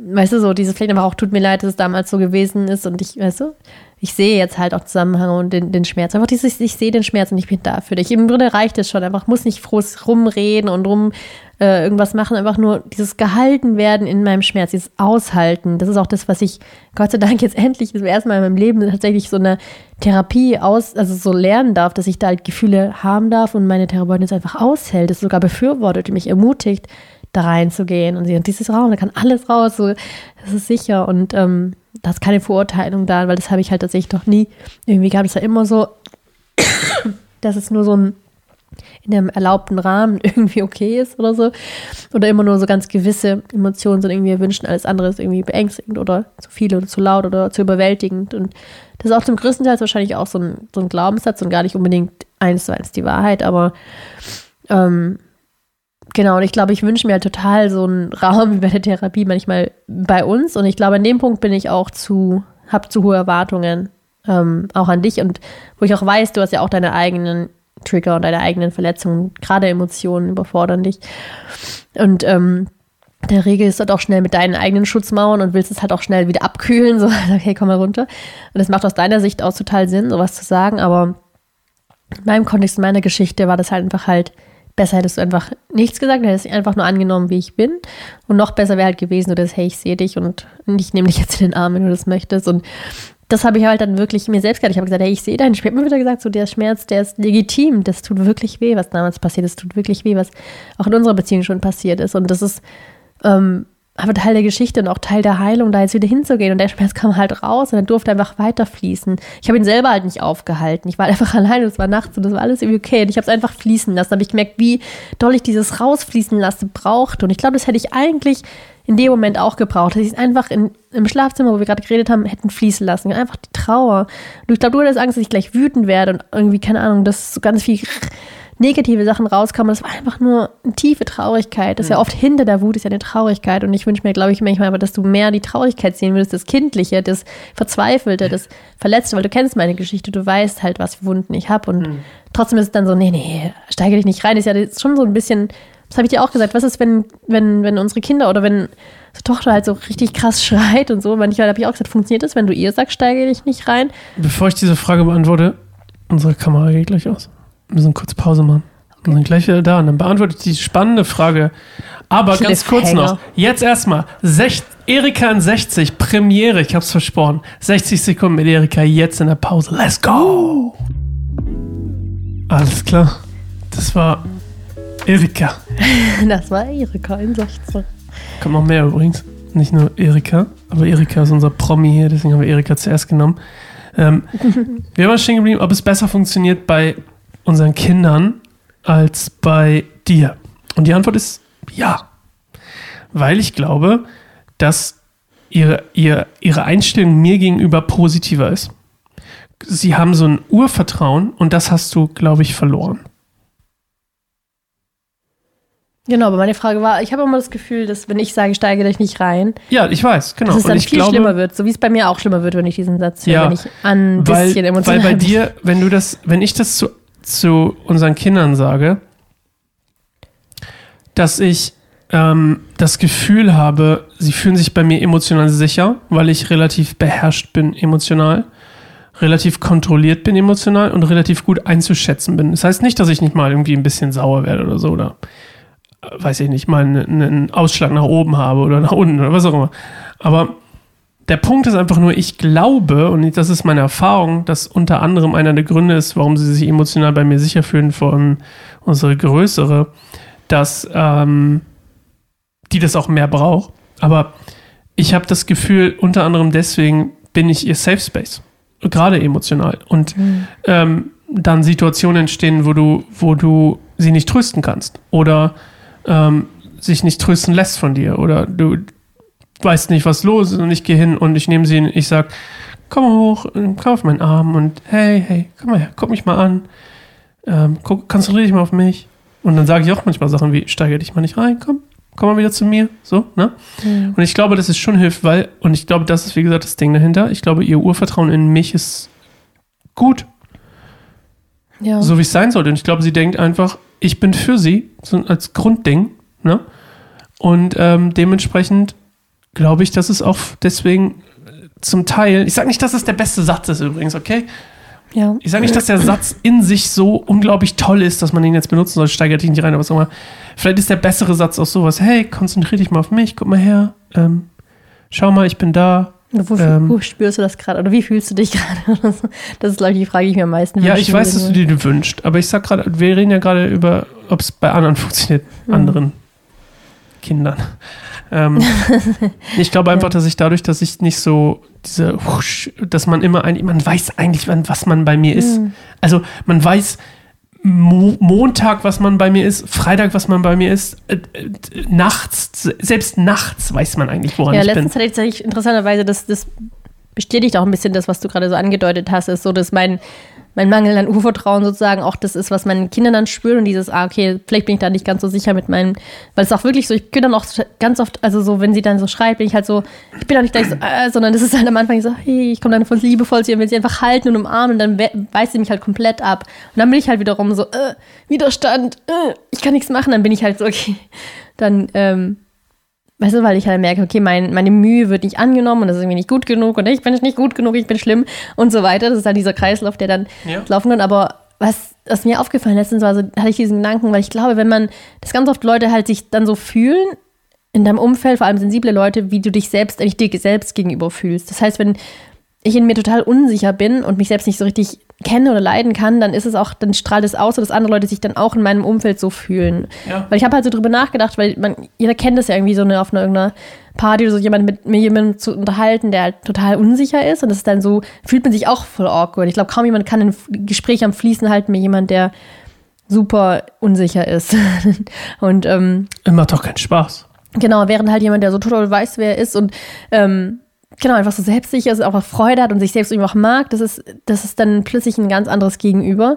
weißt du, so dieses vielleicht einfach auch tut mir leid, dass es damals so gewesen ist und ich, weißt du, ich sehe jetzt halt auch Zusammenhang und den, den Schmerz. Einfach dieses, ich sehe den Schmerz und ich bin da für dich. Im Grunde reicht es schon. Einfach muss nicht frohes rumreden und rum äh, irgendwas machen. Einfach nur dieses gehalten werden in meinem Schmerz, dieses Aushalten. Das ist auch das, was ich Gott sei Dank jetzt endlich zum ersten Mal in meinem Leben tatsächlich so eine Therapie aus, also so lernen darf, dass ich da halt Gefühle haben darf und meine Therapeutin es einfach aushält, es sogar befürwortet mich ermutigt, da reinzugehen und sie und dieses Raum, da kann alles raus, so, das ist sicher und ähm, da ist keine Verurteilung da, weil das habe ich halt tatsächlich noch nie. Irgendwie gab es ja immer so, dass es nur so ein in einem erlaubten Rahmen irgendwie okay ist oder so. Oder immer nur so ganz gewisse Emotionen sind irgendwie wünschen, alles andere ist irgendwie beängstigend oder zu viel oder zu laut oder zu überwältigend. Und das ist auch zum größten Teil wahrscheinlich auch so ein, so ein Glaubenssatz und gar nicht unbedingt eins zu eins die Wahrheit, aber ähm, Genau, und ich glaube, ich wünsche mir halt total so einen Raum wie bei der Therapie manchmal bei uns. Und ich glaube, an dem Punkt bin ich auch zu, habe zu hohe Erwartungen, ähm, auch an dich. Und wo ich auch weiß, du hast ja auch deine eigenen Trigger und deine eigenen Verletzungen, gerade Emotionen überfordern dich. Und ähm, der Regel ist halt auch schnell mit deinen eigenen Schutzmauern und willst es halt auch schnell wieder abkühlen. So, okay, komm mal runter. Und das macht aus deiner Sicht auch total Sinn, sowas zu sagen. Aber in meinem Kontext, in meiner Geschichte war das halt einfach halt besser hättest du einfach nichts gesagt, hättest dich einfach nur angenommen, wie ich bin. Und noch besser wäre halt gewesen, du das, hey, ich sehe dich und ich nehme dich jetzt in den Arm, wenn du das möchtest. Und das habe ich halt dann wirklich mir selbst gesagt. Ich habe gesagt, hey, ich sehe deinen Schmerz. Ich habe mir wieder gesagt, so der Schmerz, der ist legitim. Das tut wirklich weh, was damals passiert ist. Das tut wirklich weh, was auch in unserer Beziehung schon passiert ist. Und das ist ähm, aber Teil der Geschichte und auch Teil der Heilung, da jetzt wieder hinzugehen. Und der Schmerz kam halt raus und er durfte einfach weiterfließen. Ich habe ihn selber halt nicht aufgehalten. Ich war einfach allein und es war nachts und das war alles irgendwie okay. Und ich habe es einfach fließen lassen. Da habe ich gemerkt, wie doll ich dieses Rausfließen lassen brauchte. Und ich glaube, das hätte ich eigentlich in dem Moment auch gebraucht. Dass ich es einfach in, im Schlafzimmer, wo wir gerade geredet haben, hätten fließen lassen. Einfach die Trauer. Und ich glaube, du hattest Angst, dass ich gleich wütend werde und irgendwie, keine Ahnung, dass so ganz viel negative Sachen rauskamen. Das war einfach nur eine tiefe Traurigkeit. Das ist ja oft hinter der Wut ist ja eine Traurigkeit. Und ich wünsche mir, glaube ich, manchmal aber, dass du mehr die Traurigkeit sehen würdest, das Kindliche, das Verzweifelte, das Verletzte, weil du kennst meine Geschichte, du weißt halt, was für Wunden ich habe. Und mhm. trotzdem ist es dann so, nee, nee, steige dich nicht rein. Das ist ja schon so ein bisschen, das habe ich dir auch gesagt, was ist, wenn, wenn, wenn unsere Kinder oder wenn unsere Tochter halt so richtig krass schreit und so. Manchmal habe ich auch gesagt, funktioniert das, wenn du ihr sagst, steige dich nicht rein? Bevor ich diese Frage beantworte, unsere Kamera geht gleich aus. Wir müssen kurz Pause machen. Wir sind gleich wieder da und dann beantwortet die spannende Frage. Aber ganz kurz noch. Jetzt erstmal. Erika in 60, Premiere, ich hab's versprochen. 60 Sekunden mit Erika jetzt in der Pause. Let's go! Alles klar. Das war Erika. Das war Erika in 60. Kommt noch mehr übrigens. nicht nur Erika, aber Erika ist unser Promi hier, deswegen haben wir Erika zuerst genommen. Ähm, wir waren stehen geblieben, ob es besser funktioniert bei unseren Kindern als bei dir. Und die Antwort ist ja. Weil ich glaube, dass ihre, ihre, ihre Einstellung mir gegenüber positiver ist. Sie haben so ein Urvertrauen und das hast du, glaube ich, verloren. Genau, aber meine Frage war, ich habe immer das Gefühl, dass wenn ich sage, steige dich nicht rein, Ja, ich weiß, genau. dass es dann viel glaube, schlimmer wird, so wie es bei mir auch schlimmer wird, wenn ich diesen Satz höre, Ja, wenn ich ein weil, bisschen weil emotional bei bin. dir, wenn du das, wenn ich das zu, zu unseren Kindern sage, dass ich ähm, das Gefühl habe, sie fühlen sich bei mir emotional sicher, weil ich relativ beherrscht bin emotional, relativ kontrolliert bin emotional und relativ gut einzuschätzen bin. Das heißt nicht, dass ich nicht mal irgendwie ein bisschen sauer werde oder so oder äh, weiß ich nicht, mal einen, einen Ausschlag nach oben habe oder nach unten oder was auch immer. Aber der Punkt ist einfach nur, ich glaube, und das ist meine Erfahrung, dass unter anderem einer der Gründe ist, warum sie sich emotional bei mir sicher fühlen, von unsere größere, dass ähm, die das auch mehr braucht. Aber ich habe das Gefühl, unter anderem deswegen bin ich ihr Safe Space. Gerade emotional. Und ähm, dann Situationen entstehen, wo du, wo du sie nicht trösten kannst. Oder ähm, sich nicht trösten lässt von dir. Oder du weißt nicht, was los ist und ich gehe hin und ich nehme sie und ich sag, komm mal hoch, komm auf meinen Arm und hey, hey, komm mal her, guck mich mal an. Ähm, guck, konzentriere dich mal auf mich. Und dann sage ich auch manchmal Sachen wie, steigere dich mal nicht rein, komm, komm mal wieder zu mir. So, ne? Und ich glaube, dass es schon hilft, weil, und ich glaube, das ist, wie gesagt, das Ding dahinter. Ich glaube, ihr Urvertrauen in mich ist gut, ja. so wie es sein sollte. Und ich glaube, sie denkt einfach, ich bin für sie, so als Grundding, ne? Und ähm, dementsprechend glaube ich, dass es auch deswegen zum Teil, ich sage nicht, dass es der beste Satz ist übrigens, okay? ja. Ich sage nicht, dass der Satz in sich so unglaublich toll ist, dass man ihn jetzt benutzen soll, steigert dich nicht rein, aber auch immer. Vielleicht ist der bessere Satz auch sowas, hey, konzentrier dich mal auf mich, guck mal her, ähm, schau mal, ich bin da. Wo, Ähm, wo spürst du das gerade? Oder wie fühlst du dich gerade? Das ist, glaube ich, die Frage, die ich mir am meisten Ja, wünschen ich weiß, dass du dir die wünschst, aber ich sag gerade, wir reden ja gerade über, ob es bei anderen funktioniert, anderen Kindern. Ähm, ich glaube einfach, dass ich dadurch, dass ich nicht so diese, dass man immer ein, man weiß eigentlich, wann- was man bei mir ist. Also man weiß Mo Montag, was man bei mir ist, Freitag, was man bei mir ist, äh, äh, nachts, selbst nachts weiß man eigentlich, woran Ja, ich bin. letztens hatte ich tatsächlich interessanterweise, das, das bestätigt auch ein bisschen das, was du gerade so angedeutet hast, ist so, dass mein, mein Mangel an Urvertrauen sozusagen auch das ist, was meine Kinder dann spüren und dieses, ah, okay, vielleicht bin ich da nicht ganz so sicher mit meinen, weil es auch wirklich so, ich bin dann auch ganz oft, also so, wenn sie dann so schreit, bin ich halt so, ich bin auch nicht gleich so, äh, sondern das ist halt am Anfang so, hey, ich komme dann voll liebevoll zu ihr, will sie einfach halten und umarmen und dann we- weist sie mich halt komplett ab. Und dann bin ich halt wiederum so, äh, Widerstand, äh, ich kann nichts machen, dann bin ich halt so, okay, dann, ähm, Weißt du, weil ich halt merke, okay, mein, meine Mühe wird nicht angenommen und das ist irgendwie nicht gut genug und ich bin nicht gut genug, ich bin schlimm und so weiter. Das ist halt dieser Kreislauf, der dann Ja. laufen kann. Aber was, was mir aufgefallen letztens war, so hatte ich diesen Gedanken, weil ich glaube, wenn man, das ganz oft Leute halt sich dann so fühlen, in deinem Umfeld, vor allem sensible Leute, wie du dich selbst, eigentlich dir selbst gegenüber fühlst. Das heißt, wenn ich in mir total unsicher bin und mich selbst nicht so richtig kenne oder leiden kann, dann ist es auch, dann strahlt es aus, dass andere Leute sich dann auch in meinem Umfeld so fühlen. Ja. Weil ich habe halt so drüber nachgedacht, weil man, jeder kennt das ja irgendwie so eine, auf einer irgendeiner Party oder so, jemand mit mir jemandem zu unterhalten, der halt total unsicher ist und das ist dann so, fühlt man sich auch voll awkward. Ich glaube, kaum jemand kann ein Gespräch am Fließen halten mit jemand, der super unsicher ist. und ähm, Macht doch keinen Spaß. Genau, während halt jemand, der so total weiß, wer er ist und ähm, genau einfach so selbstsicher ist, auch Freude hat und sich selbst irgendwie auch mag, das ist, das ist dann plötzlich ein ganz anderes Gegenüber.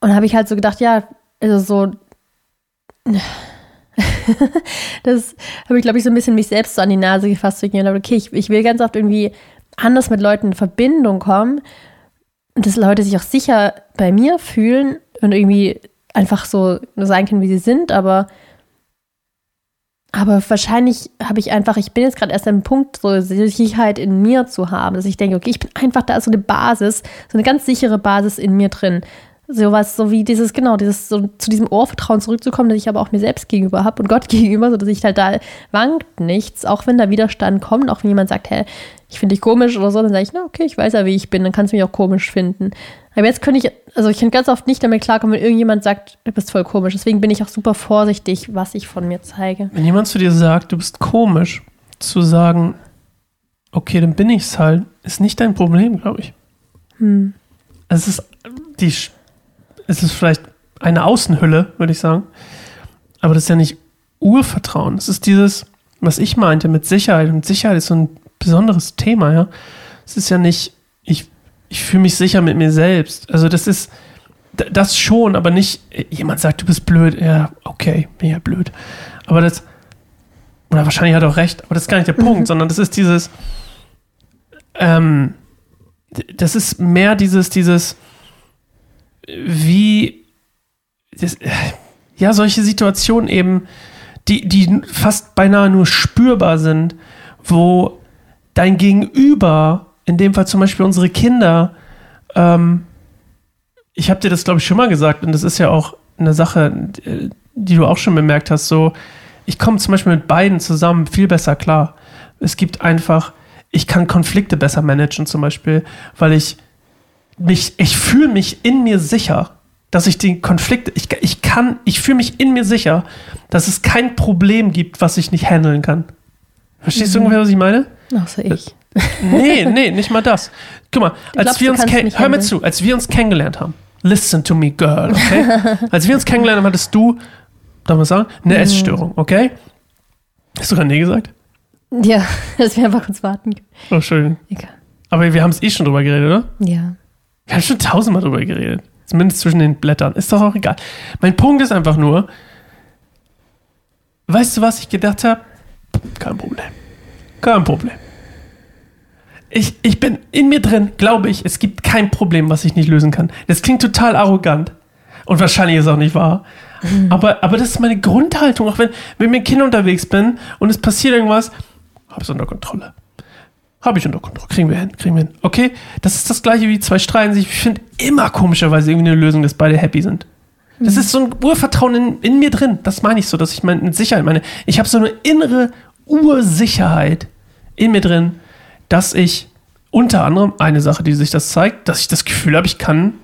Und da habe ich halt so gedacht, ja, also so, das habe ich, glaube ich, so ein bisschen mich selbst so an die Nase gefasst. Ich gedacht, okay, ich, ich will ganz oft irgendwie anders mit Leuten in Verbindung kommen und dass Leute sich auch sicher bei mir fühlen und irgendwie einfach so sein können, wie sie sind, aber aber wahrscheinlich habe ich einfach, ich bin jetzt gerade erst an einem Punkt, so Sicherheit in mir zu haben, dass ich denke, okay, ich bin einfach, da so eine Basis, so eine ganz sichere Basis in mir drin. Sowas, so wie dieses, genau, dieses, so zu diesem Ohrvertrauen zurückzukommen, das ich aber auch mir selbst gegenüber habe und Gott gegenüber, so dass ich halt da wankt nichts, auch wenn da Widerstand kommt, auch wenn jemand sagt, hä, ich finde dich komisch oder so, dann sage ich, na, okay, ich weiß ja, wie ich bin, dann kannst du mich auch komisch finden. Aber jetzt könnte ich, also ich kann ganz oft nicht damit klarkommen, wenn irgendjemand sagt, du bist voll komisch. Deswegen bin ich auch super vorsichtig, was ich von mir zeige. Wenn jemand zu dir sagt, du bist komisch, zu sagen, okay, dann bin ich's halt, ist nicht dein Problem, glaube ich. Hm. Es ist die, es ist vielleicht eine Außenhülle, würde ich sagen. Aber das ist ja nicht Urvertrauen. Es ist dieses, was ich meinte mit Sicherheit. Und Sicherheit ist so ein besonderes Thema, ja. Es ist ja nicht, ich, ich fühle mich sicher mit mir selbst. Also das ist, das schon, aber nicht, jemand sagt, du bist blöd. Ja, okay, bin ja blöd. Aber das, oder wahrscheinlich hat er auch recht, aber das ist gar nicht der Punkt, sondern das ist dieses, ähm, das ist mehr dieses, dieses, wie, das, ja, solche Situationen eben, die, die fast beinahe nur spürbar sind, wo dein Gegenüber, in dem Fall zum Beispiel unsere Kinder, ähm, ich habe dir das, glaube ich, schon mal gesagt, und das ist ja auch eine Sache, die du auch schon bemerkt hast, so, ich komme zum Beispiel mit beiden zusammen viel besser klar. Es gibt einfach, ich kann Konflikte besser managen zum Beispiel, weil ich mich, ich fühle mich in mir sicher, dass ich die Konflikte, ich, ich kann, ich fühle mich in mir sicher, dass es kein Problem gibt, was ich nicht handeln kann. Verstehst du ungefähr, was ich meine? Außer ich. Nee, nee, nicht mal das. Guck mal, als glaubst, wir uns hör mir zu, als wir uns kennengelernt haben, listen to me, girl, okay? als wir uns kennengelernt haben, hattest du, darf man sagen, eine Essstörung, okay? Hast du gerade nee gesagt? Ja, dass wir einfach kurz warten. Oh, schön. Egal. Aber wir haben es eh schon drüber geredet, oder? Ja. Wir haben schon tausendmal drüber geredet. Zumindest zwischen den Blättern. Ist doch auch egal. Mein Punkt ist einfach nur, weißt du, was ich gedacht habe? Kein Problem. Kein Problem. Ich, ich bin in mir drin, glaube ich, es gibt kein Problem, was ich nicht lösen kann. Das klingt total arrogant. Und wahrscheinlich ist es auch nicht wahr. Aber, aber das ist meine Grundhaltung. Auch wenn, wenn ich mit Kindern unterwegs bin und es passiert irgendwas, habe ich es unter Kontrolle. Habe ich unter Kontrolle. Kriegen wir hin, kriegen wir hin. Okay, das ist das gleiche wie zwei streiten sich. Ich finde immer komischerweise irgendwie eine Lösung, dass beide happy sind. Das ist so ein Urvertrauen in, in mir drin. Das meine ich so, dass ich meine mit Sicherheit meine. Ich habe so eine innere Ursicherheit in mir drin, dass ich unter anderem eine Sache, die sich das zeigt, dass ich das Gefühl habe, ich kann,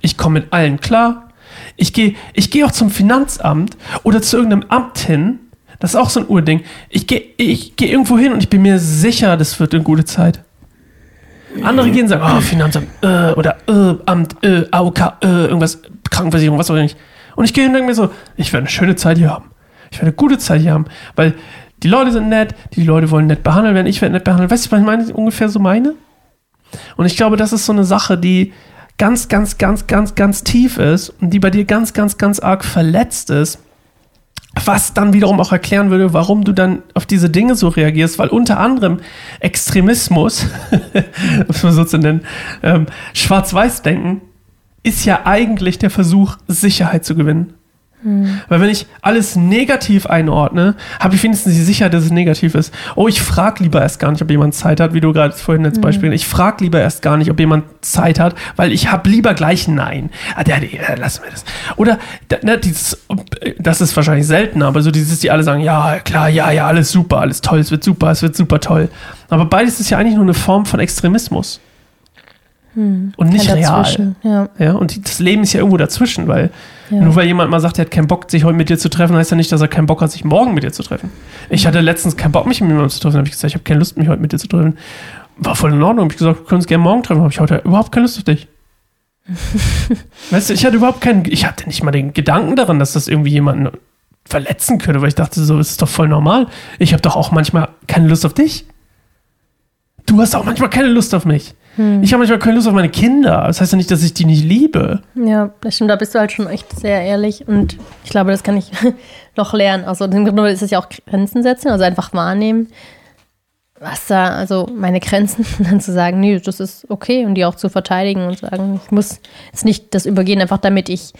ich komme mit allen klar. Ich gehe ich gehe auch zum Finanzamt oder zu irgendeinem Amt hin. Das ist auch so ein Urding. Ich gehe ich geh irgendwo hin und ich bin mir sicher, das wird eine gute Zeit. Andere gehen und sagen, oh, Finanzamt, äh, oder äh, Amt, äh, AOK, äh, irgendwas, Krankenversicherung, was auch nicht. Und ich gehe und denke mir so, ich werde eine schöne Zeit hier haben. Ich werde eine gute Zeit hier haben, weil die Leute sind nett, die Leute wollen nett behandelt werden, ich werde nett behandelt. Weißt du, was ich meine, ungefähr so meine? Und ich glaube, das ist so eine Sache, die ganz, ganz, ganz, ganz, ganz tief ist und die bei dir ganz, ganz, ganz arg verletzt ist. Was dann wiederum auch erklären würde, warum du dann auf diese Dinge so reagierst, weil unter anderem Extremismus, um mal so zu nennen, ähm, Schwarz-Weiß-Denken, ist ja eigentlich der Versuch, Sicherheit zu gewinnen. Weil wenn ich alles negativ einordne, habe ich wenigstens die Sicherheit, dass es negativ ist. Oh, ich frage lieber erst gar nicht, ob jemand Zeit hat, wie du gerade vorhin als Beispiel. Ich frage lieber erst gar nicht, ob jemand Zeit hat, weil ich habe lieber gleich Nein. Ah, der, der, lassen wir das. Oder, da- ne, dieses, das ist wahrscheinlich seltener, aber so dieses, die alle sagen, ja, klar, ja, ja, alles super, alles toll, es wird super, es wird super toll. Aber beides ist ja eigentlich nur eine Form von Extremismus. Und nicht real. Ja. Ja, und das Leben ist ja irgendwo dazwischen, weil Ja. nur weil jemand mal sagt, er hat keinen Bock, sich heute mit dir zu treffen, heißt ja nicht, dass er keinen Bock hat, sich morgen mit dir zu treffen. Ich hatte letztens keinen Bock, mich mit jemandem zu treffen. habe ich gesagt, ich habe keine Lust, mich heute mit dir zu treffen. War voll in Ordnung. Hab ich gesagt, wir können uns gerne morgen treffen. Habe ich heute überhaupt keine Lust auf dich. weißt du, ich hatte überhaupt keinen, ich hatte nicht mal den Gedanken daran, dass das irgendwie jemanden verletzen könnte, weil ich dachte, so ist es doch voll normal. Ich habe doch auch manchmal keine Lust auf dich. Du hast auch manchmal keine Lust auf mich. Ich habe manchmal keine Lust auf meine Kinder. Das heißt ja nicht, dass ich die nicht liebe. Ja, das stimmt, da bist du halt schon echt sehr ehrlich und ich glaube, das kann ich noch lernen. Also im Grunde ist es ja auch Grenzen setzen, also einfach wahrnehmen, was da, also meine Grenzen, und dann zu sagen, nee, das ist okay und die auch zu verteidigen und sagen, ich muss jetzt nicht das übergehen, einfach damit ich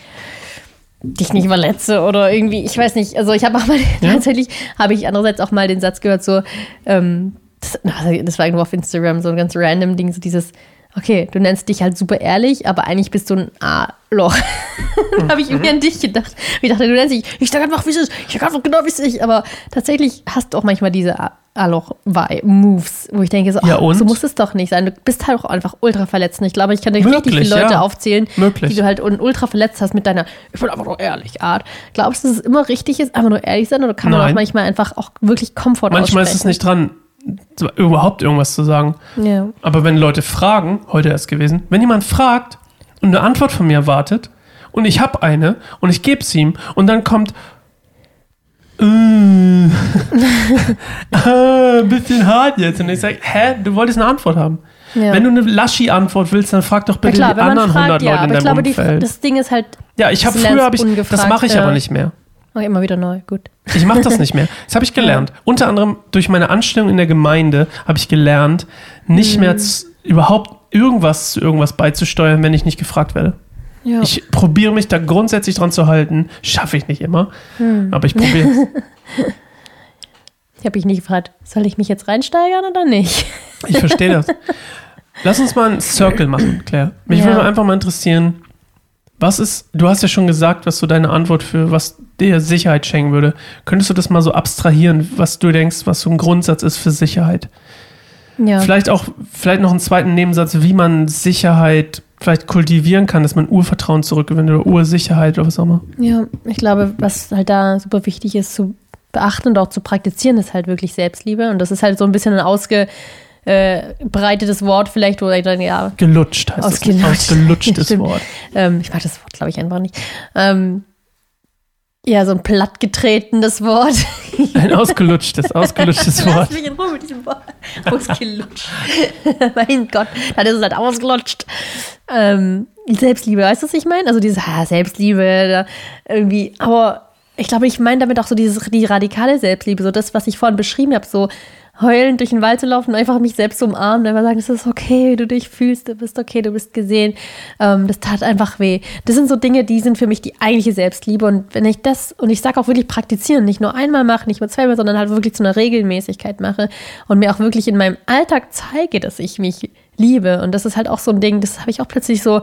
dich nicht verletze oder irgendwie, ich weiß nicht, also ich habe auch mal, Ja. tatsächlich habe ich andererseits auch mal den Satz gehört, so, ähm, das, das war irgendwo auf Instagram, so ein ganz random Ding, so dieses, okay, du nennst dich halt super ehrlich, aber eigentlich bist du ein A-Loch. da habe ich irgendwie an dich gedacht. Ich dachte, du nennst dich, ich sag einfach, wie es ist, ich sag einfach genau, wie es ist, aber tatsächlich hast du auch manchmal diese A- Moves, wo ich denke, so, Ja, und? so muss es doch nicht sein. Du bist halt auch einfach ultra verletzt. Und ich glaube, ich kann dir richtig viele Leute ja. aufzählen, Möglich. die du halt ultra verletzt hast mit deiner, ich bin einfach nur ehrlich Art. Glaubst du, dass es immer richtig ist, einfach nur ehrlich sein? Oder kann man Nein. auch manchmal einfach auch wirklich Komfort Manchmal ist es nicht dran, überhaupt irgendwas zu sagen. Ja. Aber wenn Leute fragen, heute erst gewesen, wenn jemand fragt und eine Antwort von mir erwartet und ich habe eine und ich gebe es ihm und dann kommt äh, ein bisschen hart jetzt und ich sage, hä, du wolltest eine Antwort haben. Ja. Wenn du eine Laschi-Antwort willst, dann frag doch Ja, bitte klar, die anderen fragt, 100 ja, Leute in deinem glaube, die, Umfeld. das Ding ist halt, ja, ich habe früher, hab ich, das mache ich ja. aber nicht mehr. Oh, immer wieder neu, gut. Ich mache das nicht mehr. Das habe ich gelernt. Unter anderem durch meine Anstellung in der Gemeinde habe ich gelernt, nicht Mhm. mehr z- überhaupt irgendwas zu irgendwas beizusteuern, wenn ich nicht gefragt werde. Ja. Ich probiere mich da grundsätzlich dran zu halten. Schaffe ich nicht immer, Hm. aber ich probiere es. Ich habe mich nicht gefragt, soll ich mich jetzt reinsteigern oder nicht? Ich verstehe das. Lass uns mal einen Circle machen, Claire. Mich Ja. würde einfach mal interessieren, was ist, du hast ja schon gesagt, was so deine Antwort für, was dir Sicherheit schenken würde. Könntest du das mal so abstrahieren, was du denkst, was so ein Grundsatz ist für Sicherheit? Ja. Vielleicht auch, vielleicht noch einen zweiten Nebensatz, wie man Sicherheit vielleicht kultivieren kann, dass man Urvertrauen zurückgewinnt oder Ursicherheit oder was auch immer. Ja, ich glaube, was halt da super wichtig ist zu beachten und auch zu praktizieren, ist halt wirklich Selbstliebe. Und das ist halt so ein bisschen ein ausgebreitetes Wort, vielleicht, wo ich dann, ja, Gelutscht heißt das. Ausgelutscht. Ausgelutschtes Stimmt. Wort. ähm, ich mag das Wort, glaube ich, einfach nicht. Ähm, ja, so ein plattgetretenes Wort. Ein ausgelutschtes, ausgelutschtes Lass Wort. mich in Ruhe mit diesem Wort. Ausgelutscht. mein Gott, dann ist es halt ausgelutscht. Ähm, Selbstliebe, weißt du, was ich meine? Also dieses ah, Selbstliebe, da irgendwie, aber ich glaube, ich meine damit auch so dieses, die radikale Selbstliebe, so das, was ich vorhin beschrieben habe, so heulend durch den Wald zu laufen und einfach mich selbst umarmen und einfach sagen, es ist okay, wie du dich fühlst, du bist okay, du bist gesehen. Ähm, das tat einfach weh. Das sind so Dinge, die sind für mich die eigentliche Selbstliebe. Und wenn ich das, und ich sage auch wirklich praktizieren, nicht nur einmal machen, nicht nur zweimal, sondern halt wirklich zu einer Regelmäßigkeit mache und mir auch wirklich in meinem Alltag zeige, dass ich mich liebe. Und das ist halt auch so ein Ding, das habe ich auch plötzlich so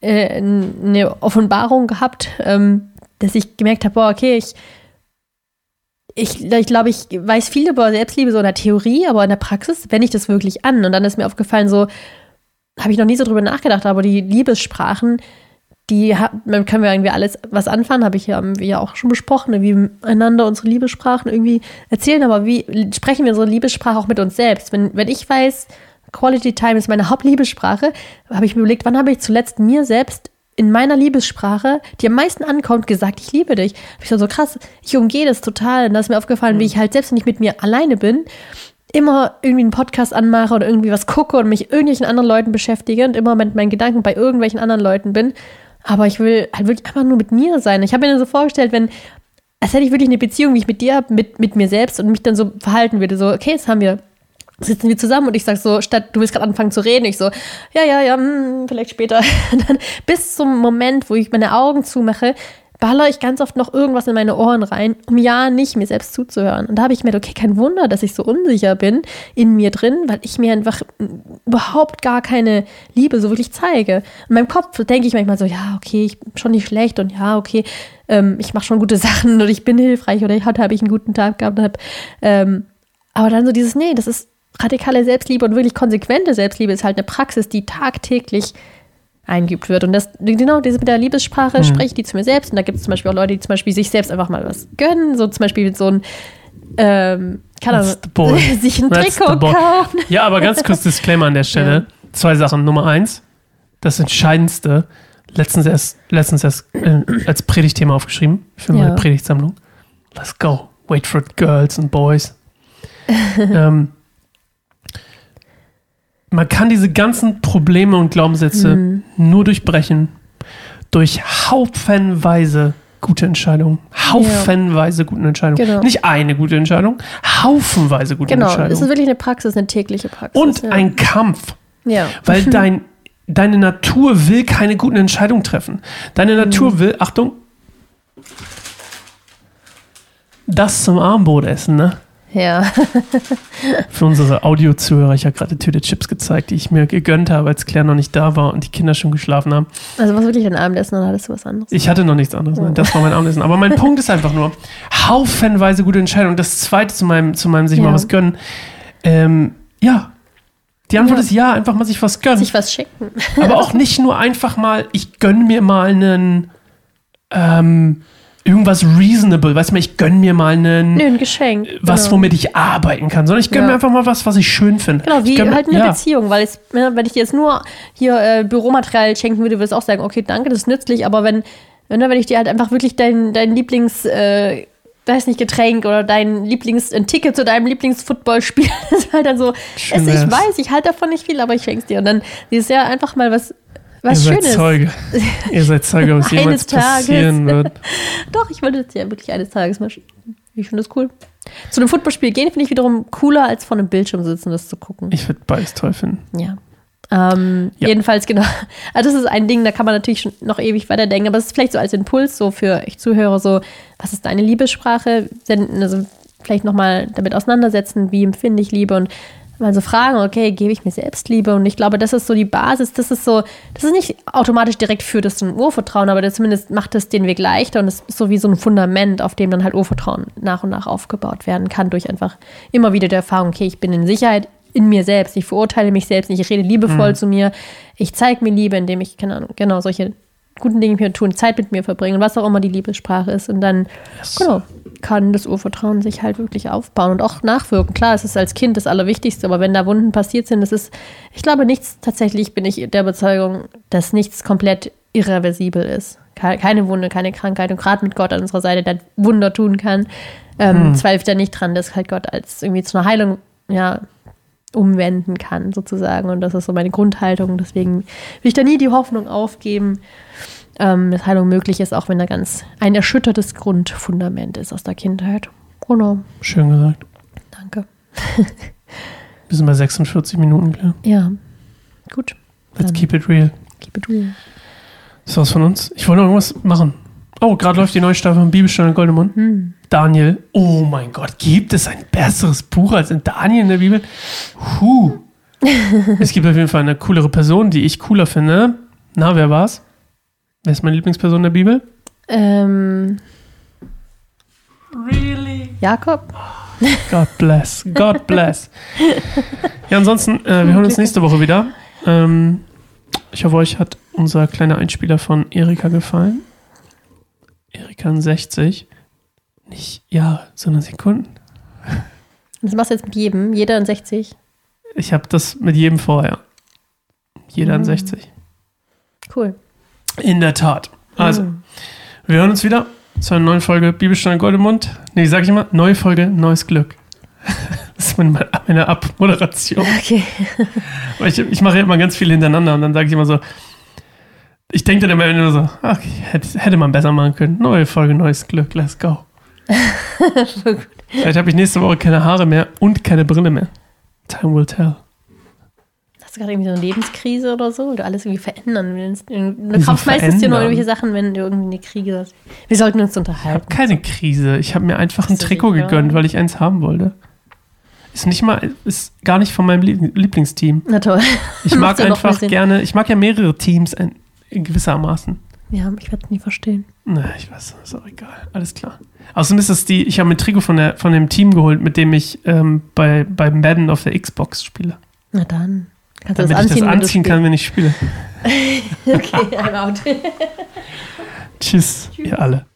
äh, eine Offenbarung gehabt, ähm, dass ich gemerkt habe, boah, okay, ich ich, ich glaube, ich weiß viel über Selbstliebe so in der Theorie, aber in der Praxis wende ich das wirklich an. Und dann ist mir aufgefallen, so habe ich noch nie so drüber nachgedacht, aber die Liebessprachen, die dann können wir irgendwie alles was anfangen, habe ich ja, ja auch schon besprochen, wie einander unsere Liebessprachen irgendwie erzählen, aber wie sprechen wir unsere Liebessprache auch mit uns selbst? Wenn, wenn ich weiß, Quality Time ist meine Hauptliebessprache, habe ich mir überlegt, wann habe ich zuletzt mir selbst in meiner Liebessprache, die am meisten ankommt, gesagt, ich liebe dich. Hab ich so, so krass, ich umgehe das total. Und da ist mir aufgefallen, wie ich halt selbst, wenn ich mit mir alleine bin, immer irgendwie einen Podcast anmache oder irgendwie was gucke und mich irgendwelchen anderen Leuten beschäftige und immer mit meinen Gedanken bei irgendwelchen anderen Leuten bin. Aber ich will halt wirklich einfach nur mit mir sein. Ich habe mir dann so vorgestellt, wenn, als hätte ich wirklich eine Beziehung, wie ich mit dir habe, mit, mit mir selbst und mich dann so verhalten würde. So, okay, jetzt haben wir sitzen wir zusammen und ich sag so, statt du willst gerade anfangen zu reden, ich so, ja, ja, ja, hm, vielleicht später. Dann bis zum Moment, wo ich meine Augen zumache, baller ich ganz oft noch irgendwas in meine Ohren rein, um ja nicht mir selbst zuzuhören. Und da habe ich mir, okay, kein Wunder, dass ich so unsicher bin in mir drin, weil ich mir einfach überhaupt gar keine Liebe so wirklich zeige. In meinem Kopf denke ich manchmal so, ja, okay, ich bin schon nicht schlecht und ja, okay, ähm, ich mache schon gute Sachen und ich bin hilfreich oder heute habe ich einen guten Tag gehabt. Hab, ähm, aber dann so dieses, nee, das ist radikale Selbstliebe und wirklich konsequente Selbstliebe ist halt eine Praxis, die tagtäglich eingeübt wird. Und das, genau, diese mit der Liebessprache Mhm. spreche ich die zu mir selbst. Und da gibt es zum Beispiel auch Leute, die zum Beispiel sich selbst einfach mal was gönnen. So zum Beispiel so ein, ähm, kann er sich ein That's Trikot kaufen. Ja, aber ganz kurz Disclaimer an der Stelle. Zwei Sachen. Nummer eins, das Entscheidendste, letztens erst, letztens erst äh, als Predigtthema aufgeschrieben für meine Ja. Predigtsammlung. Let's go. Wait for girls and boys. ähm, man kann diese ganzen Probleme und Glaubenssätze Mhm. nur durchbrechen durch haufenweise gute Entscheidungen. Haufenweise gute Entscheidungen. Genau. Nicht eine gute Entscheidung, haufenweise gute Genau, das Entscheidungen. ist wirklich eine Praxis, eine tägliche Praxis. Und ja. ein Kampf, ja. weil dein, deine Natur will keine guten Entscheidungen treffen. Deine Mhm. Natur will, Achtung, das zum Armbrot essen, ne? Ja. Für unsere Audio-Zuhörer, ich habe gerade eine Tüte Chips gezeigt, die ich mir gegönnt habe, als Claire noch nicht da war und die Kinder schon geschlafen haben. Also was wirklich dein Abendessen oder hattest du was anderes? Ich hatte noch nichts anderes, nein, das war mein Abendessen. Aber mein Punkt ist einfach nur, haufenweise gute Entscheidung. Das zweite zu meinem, zu meinem sich Ja. mal was gönnen. Ähm, ja. Die Antwort Ja. ist ja, einfach mal sich was gönnen. Sich was schicken. Aber auch nicht nur einfach mal, ich gönn mir mal einen, ähm, irgendwas reasonable, weißt du ich gönn mir mal einen, Nö, ein Geschenk. was, genau. womit ich arbeiten kann, sondern ich gönn Ja. mir einfach mal was, was ich schön finde. Genau, Ich wie mir- halt eine ja. Beziehung, weil es, ne, wenn ich dir jetzt nur hier äh, Büromaterial schenken würde, würde ich auch sagen, okay, danke, das ist nützlich, aber wenn, wenn, wenn ich dir halt einfach wirklich dein, dein Lieblings, äh, weiß nicht, Getränk oder dein Lieblings, ein Ticket zu deinem Lieblingsfootballspiel, das ist halt dann so, es, ich weiß, ich halte davon nicht viel, aber ich schenk's dir. Und dann dieses Jahr einfach mal was, was Ihr seid Schönes. Zeuge. Ihr seid Zeuge, was Eines jemals Tages. passieren wird. Doch, ich wollte jetzt ja wirklich eines Tages mal. Ich finde das cool. Zu einem Footballspiel gehen finde ich wiederum cooler, als vor einem Bildschirm sitzen, das zu gucken. Ich würde beides toll finden. Ja. Ähm, Ja. Jedenfalls, genau. Also, das ist ein Ding, da kann man natürlich schon noch ewig weiterdenken, aber es ist vielleicht so als Impuls, so für euch Zuhörer, so, was ist deine Liebessprache? Senden, also vielleicht nochmal damit auseinandersetzen, wie empfinde ich Liebe und mal so fragen, okay, gebe ich mir selbst Liebe? Und ich glaube, das ist so die Basis, das ist so, das ist nicht automatisch direkt führt es zum Urvertrauen, aber das zumindest macht es den Weg leichter und es ist so wie so ein Fundament, auf dem dann halt Urvertrauen nach und nach aufgebaut werden kann, durch einfach immer wieder die Erfahrung, okay, ich bin in Sicherheit in mir selbst, ich verurteile mich selbst nicht, ich rede liebevoll zu mir, ich zeige mir Liebe, indem ich, keine Ahnung, genau, solche guten Dinge mit mir tun, Zeit mit mir verbringen, was auch immer die Liebessprache ist. Und dann, genau, kann das Urvertrauen sich halt wirklich aufbauen und auch nachwirken. Klar, es ist als Kind das Allerwichtigste, aber wenn da Wunden passiert sind, das ist, ich glaube, nichts, tatsächlich bin ich der Überzeugung, dass nichts komplett irreversibel ist. Ke- Keine Wunde, keine Krankheit und gerade mit Gott an unserer Seite, der Wunder tun kann, ähm, zweifelt er nicht dran, dass halt Gott als irgendwie zu einer Heilung, ja, umwenden kann, sozusagen. Und das ist so meine Grundhaltung. Deswegen will ich da nie die Hoffnung aufgeben, ähm, dass Heilung möglich ist, auch wenn da ganz ein erschüttertes Grundfundament ist aus der Kindheit. Genau, Schön gesagt. danke. Wir sind bei 46 Minuten, klar. Ja, gut. Let's keep it real. keep it real. Das war's von uns. Ich wollte noch irgendwas machen. Oh, gerade läuft die neue Staffel von Bibelstunde in Goldemund. Hm. Daniel. Oh mein Gott, gibt es ein besseres Buch als in Daniel in der Bibel? Huh. es gibt auf jeden Fall eine coolere Person, die ich cooler finde. Na, wer war's? Wer ist meine Lieblingsperson in der Bibel? Ähm, Really? Jakob? God bless. God bless. Ja, ansonsten, äh, wir hören uns nächste Woche wieder. Ähm, ich hoffe, euch hat unser kleiner Einspieler von Erika gefallen. Erika in 60. Nicht Jahre, sondern Sekunden. Das machst du jetzt mit jedem, jeder in 60. Ich habe das mit jedem vorher. Jeder in Mhm. 60. Cool. In der Tat. Also, Mhm. wir hören uns wieder zu einer neuen Folge Bibelstein Goldemund. Nee, sag ich immer, neue Folge, neues Glück. Das ist meine, meine Abmoderation. Okay. Weil Ich, ich mache ja immer ganz viel hintereinander und dann sage ich immer so, ich denke dann immer nur so, ach, hätte, hätte man besser machen können. Neue Folge, neues Glück, let's go. Vielleicht habe ich nächste Woche keine Haare mehr und keine Brille mehr. Time will tell. Hast du gerade irgendwie so eine Lebenskrise oder so? Weil du alles irgendwie verändern willst? Du Wieso kaufst meistens dir nur irgendwelche Sachen, wenn du irgendwie eine Krise hast. Wir sollten uns Ich habe unterhalten. keine Krise. Ich habe mir einfach ein Trikot sicher? gegönnt, weil ich eins haben wollte. Ist nicht mal, ist gar nicht von meinem Lieb- Lieblingsteam. Na toll. Ich mag einfach gerne, ich mag ja mehrere Teams in, in gewissermaßen. Ja, ich werde es nie verstehen. Na, ich weiß, ist auch egal. Alles klar. Außerdem ist das die, ich habe mir ein Trikot von, der, von dem Team geholt, mit dem ich ähm, bei, bei Madden auf der Xbox spiele. Na dann. Kannst Damit das ich das anziehen, kann, wenn ich spiele. Okay, I'm out. Tschüss, ihr alle.